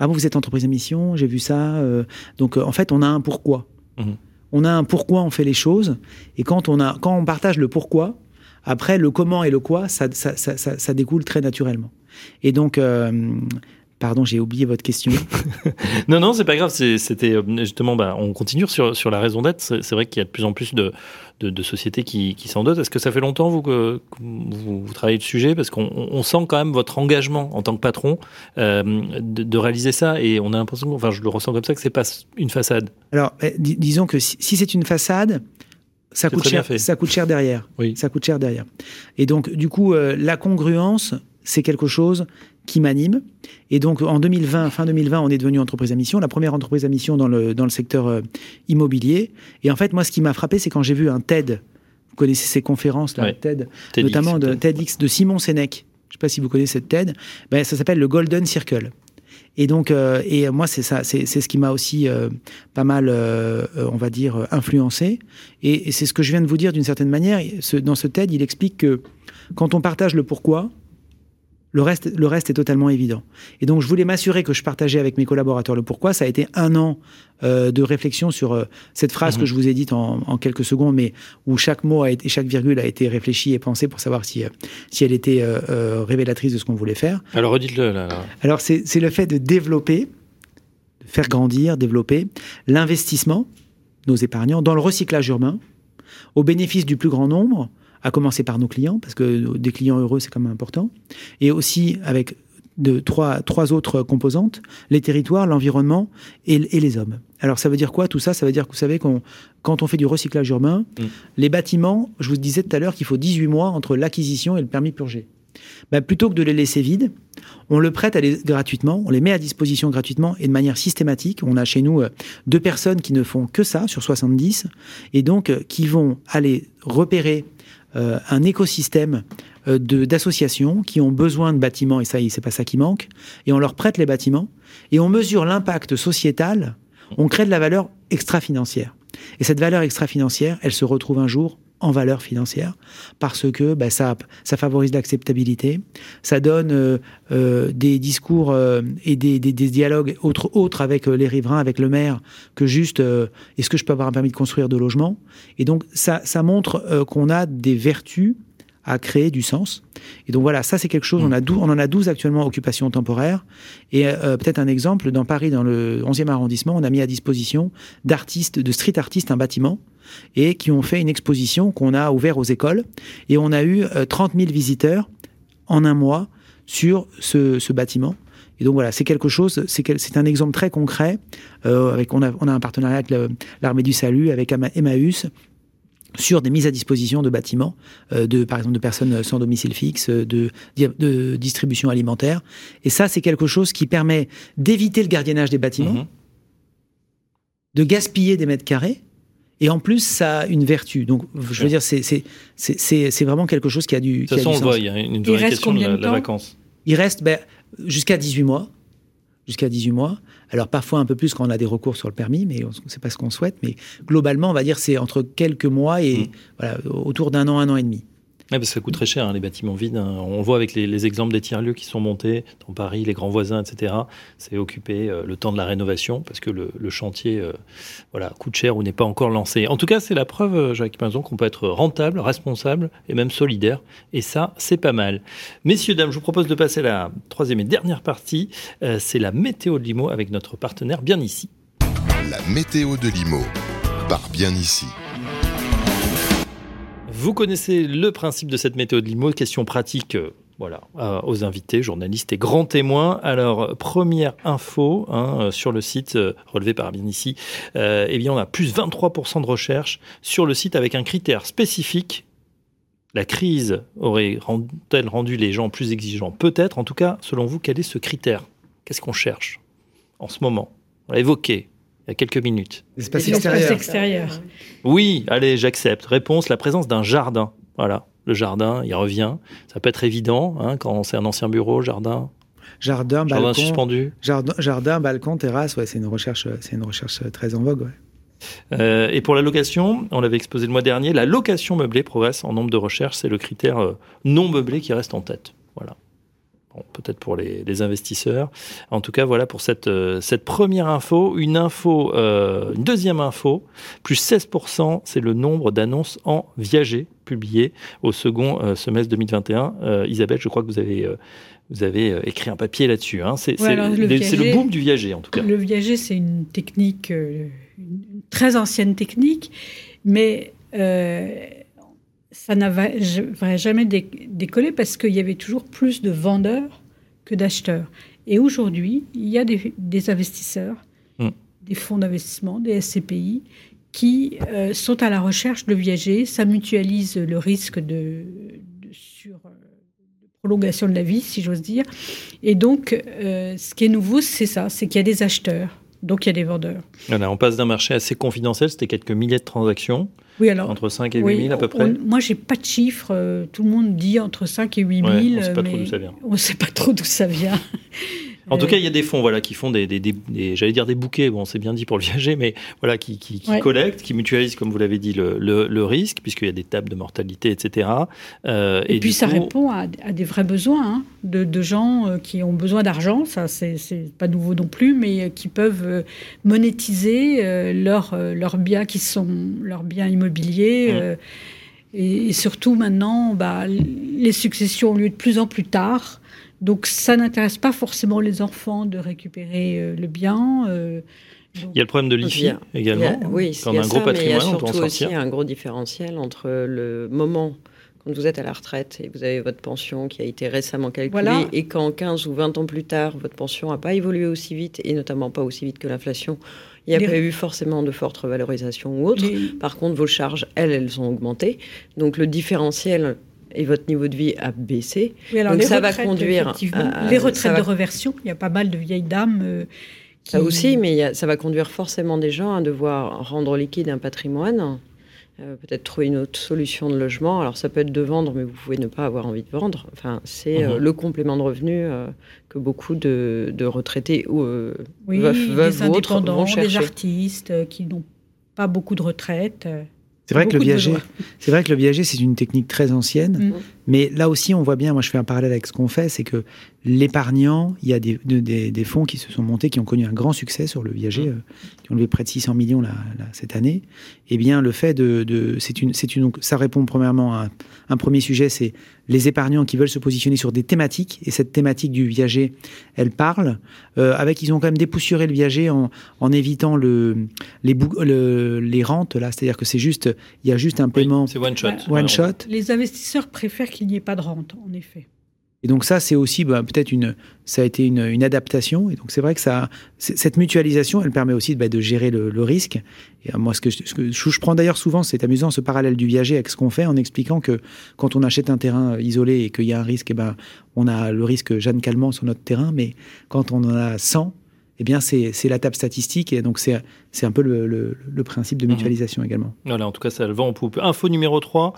Ah bon, vous êtes entreprise à mission, j'ai vu ça. euh, donc euh, en fait, on a un pourquoi. Mhm. On a un pourquoi on fait les choses. Et quand on, a, quand on partage le pourquoi, après le comment et le quoi, ça, ça, ça, ça- ça découle très naturellement. Et donc, euh, pardon, j'ai oublié votre question. Non, non, c'est pas grave. C'était justement, bah, on continue sur, sur la raison d'être. C'est vrai qu'il y a de plus en plus de, de, de sociétés qui, qui s'en dotent. Est-ce que ça fait longtemps, vous, que, que vous, vous travaillez le sujet? Parce qu'on on on sent quand même votre engagement en tant que patron euh, de, de réaliser ça. Et on a l'impression, enfin, je le ressens comme ça, que c'est pas une façade. Alors, eh, dis- disons que si, si c'est une façade, ça coûte, cher, ça coûte cher derrière. Oui. Ça coûte cher derrière. Et donc, du coup, euh, la congruence, c'est quelque chose qui m'anime. Et donc, en 2020, fin 2020, on est devenu entreprise à mission, la première entreprise à mission dans le, dans le secteur euh, immobilier. Et en fait, moi, ce qui m'a frappé, c'est quand j'ai vu un TED. Vous connaissez ces conférences, là, Ouais. TED, TEDx, notamment de. TEDx de Simon Sénèque. Je ne sais pas si vous connaissez cette TED. Ben, ça s'appelle le Golden Circle. Et donc, euh, et moi, c'est ça, c'est ce qui m'a aussi euh, pas mal, euh, on va dire, influencé. Et, et c'est ce que je viens de vous dire d'une certaine manière. Ce- dans ce TED, il explique que quand on partage le pourquoi, le reste, le reste est totalement évident. Et donc, je voulais m'assurer que je partageais avec mes collaborateurs le pourquoi. Ça a été un an euh, de réflexion sur euh, cette phrase Mhm. que je vous ai dite en, en quelques secondes, mais où chaque mot a été, chaque virgule a été réfléchi et pensé pour savoir si, euh, si elle était euh, euh, révélatrice de ce qu'on voulait faire. Alors, redites-le, là. là. Alors, c'est c'est le fait de développer, de faire grandir, développer l'investissement, nos épargnants, dans le recyclage urbain, au bénéfice du plus grand nombre, à commencer par nos clients, parce que des clients heureux, c'est quand même important, et aussi avec de trois, trois autres composantes, les territoires, l'environnement et, et les hommes. Alors ça veut dire quoi tout ça? Ça veut dire que vous savez qu'on quand on fait du recyclage urbain, Mm. les bâtiments, je vous disais tout à l'heure qu'il faut 18 mois entre l'acquisition et le permis purgé. Ben, plutôt que de les laisser vides, on le prête à les- gratuitement, on les met à disposition gratuitement et de manière systématique. On a chez nous euh, deux personnes qui ne font que ça sur 70 et donc euh, qui vont aller repérer un écosystème euh, d'associations qui ont besoin de bâtiments et ça, c'est pas ça qui manque. Et on leur prête les bâtiments et on mesure l'impact sociétal. On crée de la valeur extra-financière. Et cette valeur extra-financière, elle se retrouve un jour en valeur financière parce que bah, ça, ça favorise l'acceptabilité, ça donne euh, euh, des discours euh, et des, des- des dialogues autres, autres avec euh, les riverains, avec le maire, que juste euh, est-ce que je peux avoir un permis de construire de logement? Et donc ça, ça montre euh, qu'on a des vertus à créer du sens. Et donc voilà, ça c'est quelque chose, on, a dou- on en a 12 actuellement occupations temporaires. Et euh, peut-être un exemple, dans Paris, dans le 11e arrondissement, on a mis à disposition d'artistes, de street artistes, un bâtiment et qui ont fait une exposition qu'on a ouvert aux écoles. Et on a eu euh, 30 000 visiteurs en un mois sur ce, ce bâtiment. Et donc voilà, c'est quelque chose, c'est un exemple très concret. Euh, avec, on, a, on a un partenariat avec l'armée du salut, avec Emmaüs, sur des mises à disposition de bâtiments, euh, de, par exemple de personnes sans domicile fixe, euh, de, de distribution alimentaire. Et ça, c'est quelque chose qui permet d'éviter le gardiennage des bâtiments, Mhm. de gaspiller des mètres carrés. Et en plus, ça a une vertu. Donc, je veux dire, c'est- c'est c'est- c'est- c'est vraiment quelque chose qui a du, De qui toute a façon, du on le sens. voit, il y a une vraie reste question de combien la, de la temps? vacance. Il reste ben, jusqu'à 18 mois. Jusqu'à 18 mois. Alors, parfois un peu plus quand on a des recours sur le permis, mais on- c'est pas ce qu'on souhaite. Mais globalement, on va dire c'est entre quelques mois et Mm. voilà, autour d'un an, un an et demi. Parce que ça coûte très cher, hein, les bâtiments vides. hein. On voit avec les, les exemples des tiers-lieux qui sont montés dans Paris, les grands voisins, etc. C'est occupé euh, le temps de la rénovation parce que le, chantier euh, voilà, coûte cher ou n'est pas encore lancé. En tout cas, c'est la preuve, euh, Jacques Pinzon, qu'on peut être rentable, responsable et même solidaire. Et ça, c'est pas mal. Messieurs, dames, je vous propose de passer à la troisième et dernière partie. C'est la météo de Limo avec notre partenaire bien ici. La météo de Limo. Par bien ici. Vous connaissez le principe de cette méthode limo, question pratique euh, voilà, aux invités, journalistes et grands témoins. Alors, première info hein, euh, sur le site euh, relevé par bien ici, euh, eh bien, on a plus 23% de recherche sur le site avec un critère spécifique. La crise aurait-elle rendu les gens plus exigeants? Peut-être. En tout cas, selon vous, quel est ce critère? Qu'est-ce qu'on cherche en ce moment? On l'a évoqué. Quelques minutes. L'espace L'espace extérieur. extérieur. Oui, allez, j'accepte. Réponse, la présence d'un jardin. Voilà, le jardin, il revient. Ça peut être évident hein, quand c'est un ancien bureau, jardin, Jardin, jardin balcon, suspendu. jardin, jardin, balcon, terrasse, ouais, c'est une recherche, c'est une recherche très en vogue. ouais. Euh, et pour la location, on l'avait exposé le mois dernier, la location meublée progresse en nombre de recherches. C'est le critère euh, non meublé qui reste en tête. Voilà. Bon, Peut-être pour les, les investisseurs. En tout cas, voilà pour cette, euh, cette première info. Une info, euh, une deuxième info, plus 16%, c'est le nombre d'annonces en viager publiées au second euh, semestre 2021. Euh, Isabelle, je crois que vous avez, euh, vous avez écrit un papier là-dessus. Hein. C'est Ouais, le le boom du viager, en tout cas. Le viager, c'est une technique, une une très ancienne technique, mais euh, ça n'avait jamais dé- décollé parce qu'il y avait toujours plus de vendeurs que d'acheteurs. Et aujourd'hui, il y a des, des investisseurs, Mm. des fonds d'investissement, des SCPI, qui euh, sont à la recherche de viager. Ça mutualise le risque de, de sur, euh, de prolongation de la vie, si j'ose dire. Et donc, euh, ce qui est nouveau, c'est ça, c'est qu'il y a des acheteurs, donc il y a des vendeurs. Voilà, on passe d'un marché assez confidentiel, c'était quelques milliers de transactions, Oui, alors. entre 5 et 8 oui, 000 à peu on- près. moi, j'ai pas de chiffres. euh, tout le monde dit entre 5 et 8 000. Ouais, on sait pas trop d'où ça vient. On sait pas trop d'où ça vient. En tout Euh, cas, il y a des fonds voilà, qui font des, des, des- des- j'allais dire des bouquets, bon, c'est bien dit pour le viager, mais voilà, qui, qui, qui Ouais. collectent, qui mutualisent, comme vous l'avez dit, le, le, le risque, puisqu'il y a des tables de mortalité, etc. Euh, Et, puis ça coup, répond à, à des vrais besoins hein, de, de gens euh, qui ont besoin d'argent, ça c'est pas nouveau non plus, mais qui peuvent monétiser leurs biens qui sont leurs biens immobiliers. Mm. euh, et, et surtout maintenant, bah, les successions ont lieu de plus en plus tard. Donc ça n'intéresse pas forcément les enfants de récupérer euh, le bien. euh, donc- Il y a le problème de l'IFI a- également. A- oui, Quand il y a un gros ça, mais il y a patrimoine, on peut en surtout aussi un gros différentiel entre le moment quand vous êtes à la retraite et vous avez votre pension qui a été récemment calculée Voilà. et quand 15 ou 20 ans plus tard, votre pension n'a pas évolué aussi vite et notamment pas aussi vite que l'inflation. Il n'y a pas eu forcément de forte revalorisation ou autre. les- Par contre, vos charges, elles, elles ont augmenté. Donc le différentiel et votre niveau de vie a baissé. Oui, alors Donc les ça va retraites, conduire à- les retraites va- de reversion. Il y a pas mal de vieilles dames euh, qui Ça aussi, mais il y a- ça va conduire forcément des gens à devoir rendre liquide un patrimoine, euh, peut-être trouver une autre solution de logement. Alors ça peut être de vendre, mais vous pouvez ne pas avoir envie de vendre. Enfin, c'est euh, Mhm. le complément de revenu euh, que beaucoup de, de retraités ou euh, oui, veufs, veuves des ou autres vont des chercher. artistes euh, qui n'ont pas beaucoup de retraite. C'est vrai que le viager, c'est vrai que le viager, c'est une technique très ancienne. Mm. Mais là aussi, on voit bien, moi je fais un parallèle avec ce qu'on fait, c'est que l'épargnant, il y a des, de- des, des fonds qui se sont montés, qui ont connu un grand succès sur le viager, euh, qui ont levé près de 600 millions là, là, cette année. Eh bien, le fait de... de c'est une, c'est une, donc, ça répond premièrement à un, premier sujet, c'est les épargnants qui veulent se positionner sur des thématiques, et cette thématique du viager, elle parle, euh, avec, ils ont quand même dépoussiéré le viager en, en évitant le, les, le, les rentes, là, c'est-à-dire que c'est juste, il y a juste un Oui, paiement c'est one shot. One Ouais, shot. Les investisseurs préfèrent qu'il n'y ait pas de rente, en effet. Et donc ça, c'est aussi bah, peut-être une, ça a été une, une adaptation. Et donc c'est vrai que ça, cette mutualisation, elle permet aussi bah, de gérer le, le risque. Et euh, moi, ce que, je- ce que je, prends d'ailleurs souvent, c'est amusant ce parallèle du viager avec ce qu'on fait, en expliquant que quand on achète un terrain euh, isolé et qu'il y a un risque, eh ben, on a le risque Jeanne Calment sur notre terrain, mais quand on en a 100, eh bien c'est la table statistique. Et donc c'est c'est un peu le, le- le principe de Mhm. mutualisation également. Voilà, en tout cas, ça le vent en poupe. Info numéro 3.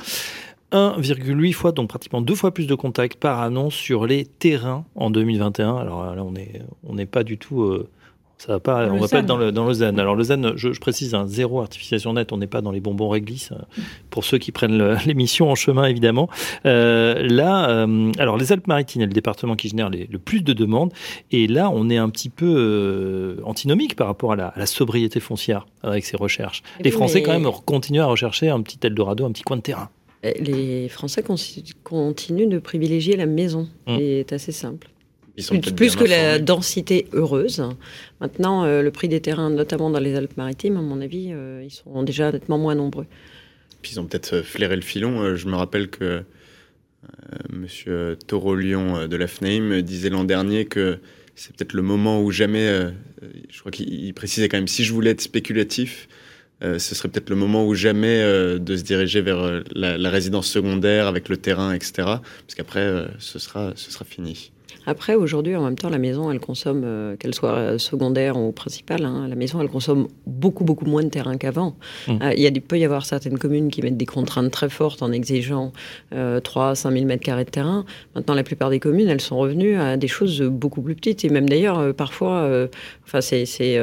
1,8 fois, donc pratiquement deux fois plus de contacts par annonce sur les terrains en 2021. Alors là, on n'est on pas du tout. euh, ça va pas, on va pas être dans le, dans. Alors le zen, je, je précise, un zéro artificialisation nette, on n'est pas dans les bonbons réglisse, euh, pour ceux qui prennent l'émission en chemin, évidemment. Euh, là, euh, alors les Alpes-Maritimes le département qui génère les- le plus de demandes, et là, on est un petit peu euh, antinomique par rapport à la, à la sobriété foncière avec ces recherches. Et Les Français, mais- quand même, continuent à rechercher un petit Eldorado, un petit coin de terrain. Eh, Les Français continuent de privilégier la maison. Mm. C'est assez simple. Ils sont Plus, que la densité heureuse. Maintenant, euh, le prix des terrains, notamment dans les Alpes-Maritimes, à mon avis, euh, ils sont déjà nettement moins nombreux. Puis ils ont peut-être euh, flairé le filon. Je me rappelle que Monsieur euh, de la FNAIM disait l'an dernier que c'est peut-être le moment où jamais, je crois qu'il il précisait quand même, si je voulais être spéculatif, ce serait peut-être le moment où jamais euh, de se diriger vers euh, la, la résidence secondaire avec le terrain, etc. Parce qu'après, euh, ce, sera, ce sera fini. Après, aujourd'hui, en même temps, la maison, elle consomme, euh, qu'elle soit euh, secondaire ou principale, hein, la maison, elle consomme beaucoup, beaucoup moins de terrain qu'avant. Mmh. Euh, Il peut y avoir certaines communes qui mettent des contraintes très fortes en exigeant euh, 3 à 5 000 mètres carrés de terrain. Maintenant, la plupart des communes, elles sont revenues à des choses beaucoup plus petites. Et même d'ailleurs, euh, parfois, euh, enfin, c'est c'est,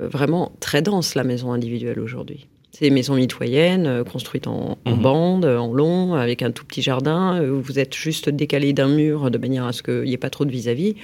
vraiment très dense, la maison individuelle aujourd'hui. Des maisons mitoyennes, euh, construites en, en Mhm. bande, en long, avec un tout petit jardin. euh, où Vous êtes juste décalé d'un mur de manière à ce qu'il n'y ait pas trop de vis-à-vis.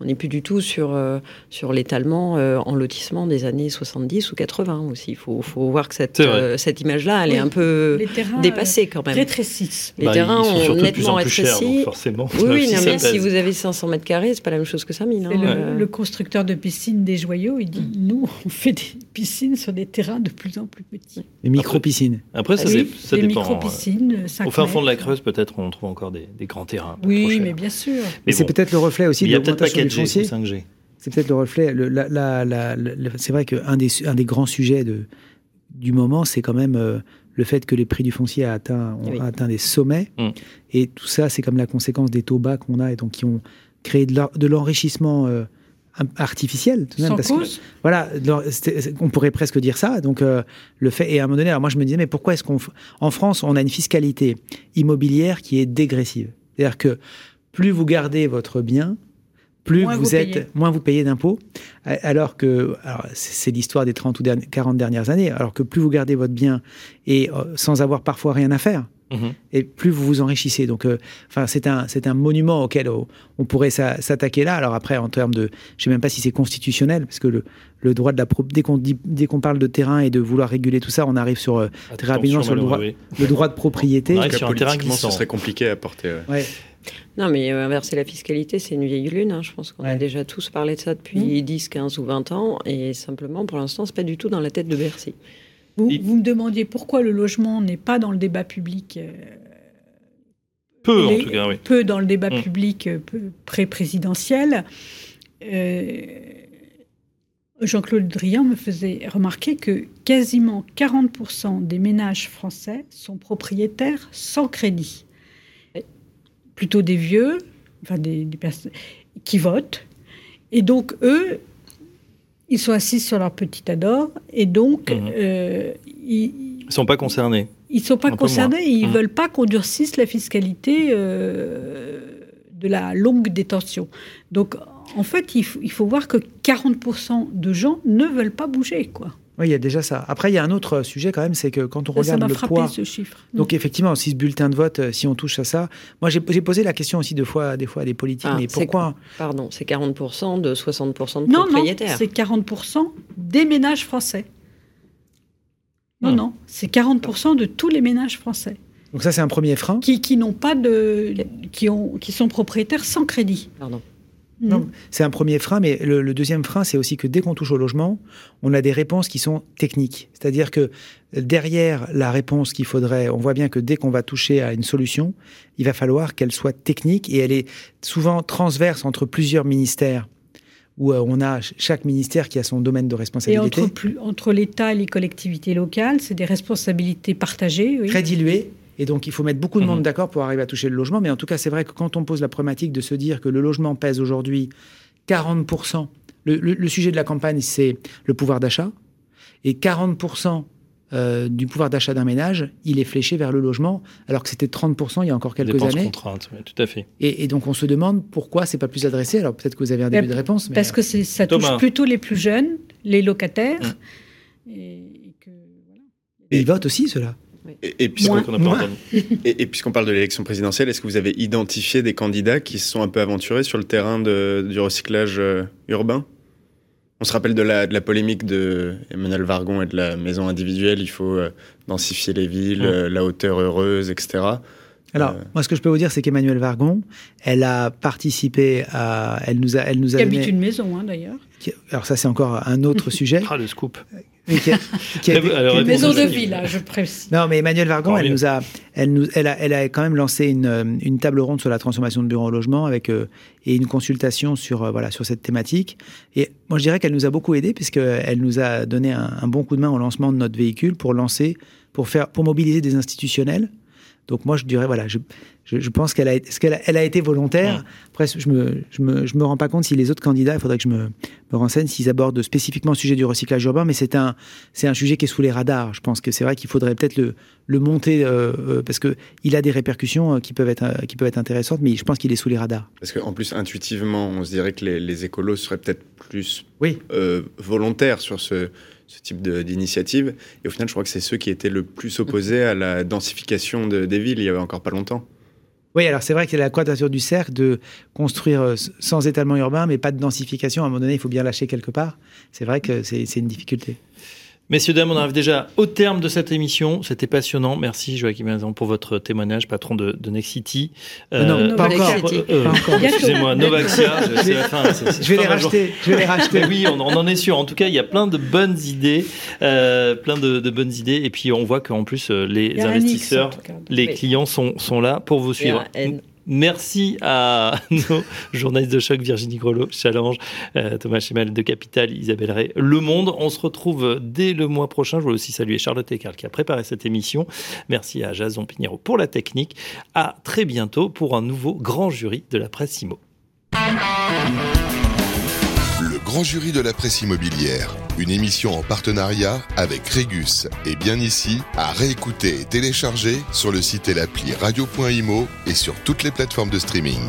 On n'est plus du tout sur, euh, sur l'étalement euh, en lotissement des années 70 ou 80 aussi. Il faut, faut voir que cette, euh, cette image-là, elle Oui. est un peu dépassée quand même. rétrécissent. Les Bah, terrains ont nettement rétréci. forcément. Oui, oui, non, mais si vous avez 500 mètres carrés, c'est pas la même chose que 5000. Hein. Le, Euh, le constructeur de piscines des joyaux, il dit nous, on fait des piscines sur des terrains de plus en plus petits. Les micro-piscines. Après, ça, Oui, dé- ça des dépend. micro-piscines, euh, 5 Au fin fond de la. Creuse, peut-être, on trouve encore des, des grands terrains. Oui, mais bien sûr. Mais Mais c'est peut-être le reflet aussi de l'augmentation du 4G ou foncier. 5G. C'est peut-être le reflet. c'est vrai qu'un des, un des grands sujets de, du moment, c'est quand même euh, le fait que les prix du foncier a atteint, ont Oui. atteint des sommets. Mm. Et tout ça, c'est comme la conséquence des taux bas qu'on a et donc qui ont créé de l'enrichissement euh, artificiel. tout de même, Sans parce que- cause. voilà, on pourrait presque dire ça. Donc, euh, le fait, et à un moment donné, alors moi je me disais, mais pourquoi est-ce qu'on. En France, on a une fiscalité immobilière qui est dégressive? C'est-à-dire que plus vous gardez votre bien, plus Moins vous, vous êtes, payez. moins vous payez d'impôts. Alors que, alors c'est l'histoire des 30 ou derni- 40 dernières années, alors que plus vous gardez votre bien et euh, sans avoir parfois rien à faire, Mhm. et plus vous vous enrichissez. Donc, euh, enfin, c'est un, c'est un monument auquel on, on pourrait s'a- s'attaquer là. Alors après, en termes de, je sais même pas si c'est constitutionnel, parce que le, le droit de la, dès qu'on dès qu'on parle de terrain et de vouloir réguler tout ça, on arrive sur euh, Très rapidement sur le droit. malheureux, le droit de propriété. Tout cas, sur un terrain politiquement, ce glissant. serait compliqué à porter. ouais. Ouais. Non, mais euh, inverser la fiscalité, c'est une vieille lune. hein. Je pense qu'on a déjà tous parlé de ça depuis 10, 15 ou 20 ans. Et simplement, pour l'instant, c'est pas du tout dans la tête de Bercy. Vous, me demandiez pourquoi le logement n'est pas dans le débat public. euh, Peu, en tout cas, oui. peu dans le débat Mm. public euh, pré-présidentiel. Euh, Jean-Claude Drian me faisait remarquer que quasiment 40% des ménages français sont propriétaires sans crédit. Plutôt des vieux, enfin des, des personnes qui votent. Et donc, eux, ils sont assis sur leur petit ador et donc, Mhm. euh, ils, Ils sont pas concernés. ils ne sont pas Un concernés et ils ne Mhm. veulent pas qu'on durcisse la fiscalité euh, de la longue détention. Donc, en fait, il faut, il faut voir que 40% de gens ne veulent pas bouger. Quoi. Oui, il y a déjà ça. Après, il y a un autre sujet quand même, c'est que quand on Ça, ça regarde m'a le frappé poids. ce chiffre. Donc effectivement, si ce bulletin de vote, euh, si on touche à ça, moi j'ai posé la question aussi deux fois, des fois à des politiques, Ah, mais pourquoi Pardon, c'est 40% de 60% de non, non, propriétaires. c'est 40% des ménages français. Non, Hmm. non, c'est 40% de tous les ménages français Donc ça c'est un premier frein? qui, qui n'ont pas de, qui ont, qui sont propriétaires sans crédit. Pardon. Non, Mhm. c'est un premier frein, mais le, le deuxième frein, c'est aussi que dès qu'on touche au logement, on a des réponses qui sont techniques. C'est-à-dire que derrière la réponse qu'il faudrait, on voit bien que dès qu'on va toucher à une solution, il va falloir qu'elle soit technique et elle est souvent transverse entre plusieurs ministères où euh, on a ch- chaque ministère qui a son domaine de Et responsabilité. entre, plus- entre l'État et les collectivités locales, c'est des responsabilités partagées. Oui. très dilué. Et donc, il faut mettre beaucoup de monde Mhm. d'accord pour arriver à toucher le logement. Mais en tout cas, c'est vrai que quand on pose la problématique de se dire que le logement pèse aujourd'hui 40%, le, le- le sujet de la campagne, c'est le pouvoir d'achat. Et 40% euh, du pouvoir d'achat d'un ménage, il est fléché vers le logement, alors que c'était 30% il y a encore quelques Dépenses années. contraintes, oui, tout à fait. Et, et donc, on se demande pourquoi c'est pas plus adressé. Alors, peut-être que vous avez un début de réponse. Mais... Parce que ça touche Thomas. plutôt les plus jeunes, les locataires. Mm. Et, et que, voilà. Et ils votent aussi, Et, puisqu'on parle de l'élection présidentielle, est-ce que vous avez identifié des candidats qui se sont un peu aventurés sur le terrain de- du recyclage euh, urbain? On se rappelle de la, de la polémique de Emmanuel Vargon et de la maison individuelle. Il faut euh, densifier les villes, euh, la hauteur heureuse, etc. Alors, Euh. moi, ce que je peux vous dire, c'est qu'Emmanuel Vargon, elle a participé à. Elle nous a, elle nous a Qui donné- habite une maison, hein, d'ailleurs. qui- alors ça c'est encore un autre sujet. Ah, le scoop. mais qui a- qui Une maison de ville, hein, je précise. non, mais Emmanuel Vargon, elle nous a, elle nous, elle a, elle a quand même lancé une, euh, une table ronde sur la transformation de bureaux en logement avec euh, et une consultation sur euh, voilà sur cette thématique. Et moi je dirais qu'elle nous a beaucoup aidé puisque elle nous a donné un, un bon coup de main au lancement de notre véhicule pour lancer, pour faire, pour mobiliser des institutionnels Donc moi, je dirais, voilà, je, je, pense qu'elle a, qu'elle a, elle a été volontaire. Après, je me, je me, je me rends pas compte si les autres candidats, il faudrait que je me, me renseigne s'ils abordent spécifiquement le sujet du recyclage urbain, mais c'est un, c'est un sujet qui est sous les radars. Je pense que c'est vrai qu'il faudrait peut-être le, le monter euh, euh, parce que il a des répercussions euh, qui peuvent être, qui peuvent être intéressantes, mais je pense qu'il est sous les radars. Parce qu'en plus, intuitivement, on se dirait que les, les écolos seraient peut-être plus oui. volontaires sur ce, ce type d'initiative. Et au final, je crois que c'est ceux qui étaient le plus opposés à la densification de, des villes il y avait encore pas longtemps. Oui, alors c'est vrai que la quadrature du cercle de construire euh, sans étalement urbain, mais pas de densification. À un moment donné, il faut bien lâcher quelque part. C'est vrai que c'est une difficulté. Messieurs, dames, on arrive déjà au terme de cette émission. C'était passionnant. Merci Joachim pour votre témoignage, patron de, de Next City. Euh, non, pas, encore. Euh, excusez-moi, Novaxia. je vais les racheter. Je vais les racheter. oui, on, en est sûr. En tout cas, il y a plein de bonnes idées, euh, plein de, de, bonnes idées. Et puis, on voit qu'en plus, euh, les investisseurs, les clients sont, sont là pour vous suivre. Merci à nos journalistes de choc, Virginie Grelot, Challenge, euh, Thomas Chemal de Capital, Isabelle Ray, Le Monde. On se retrouve dès le mois prochain. Je voulais aussi saluer Charlotte Ecarl qui a préparé cette émission. Merci à Jason Pinheiro pour la technique. À très bientôt pour un nouveau grand jury de la presse IMO. Grand jury de la presse immobilière, une émission en partenariat avec Régus et bien ici, à réécouter et télécharger sur le site et l'appli radio.imo et sur toutes les plateformes de streaming.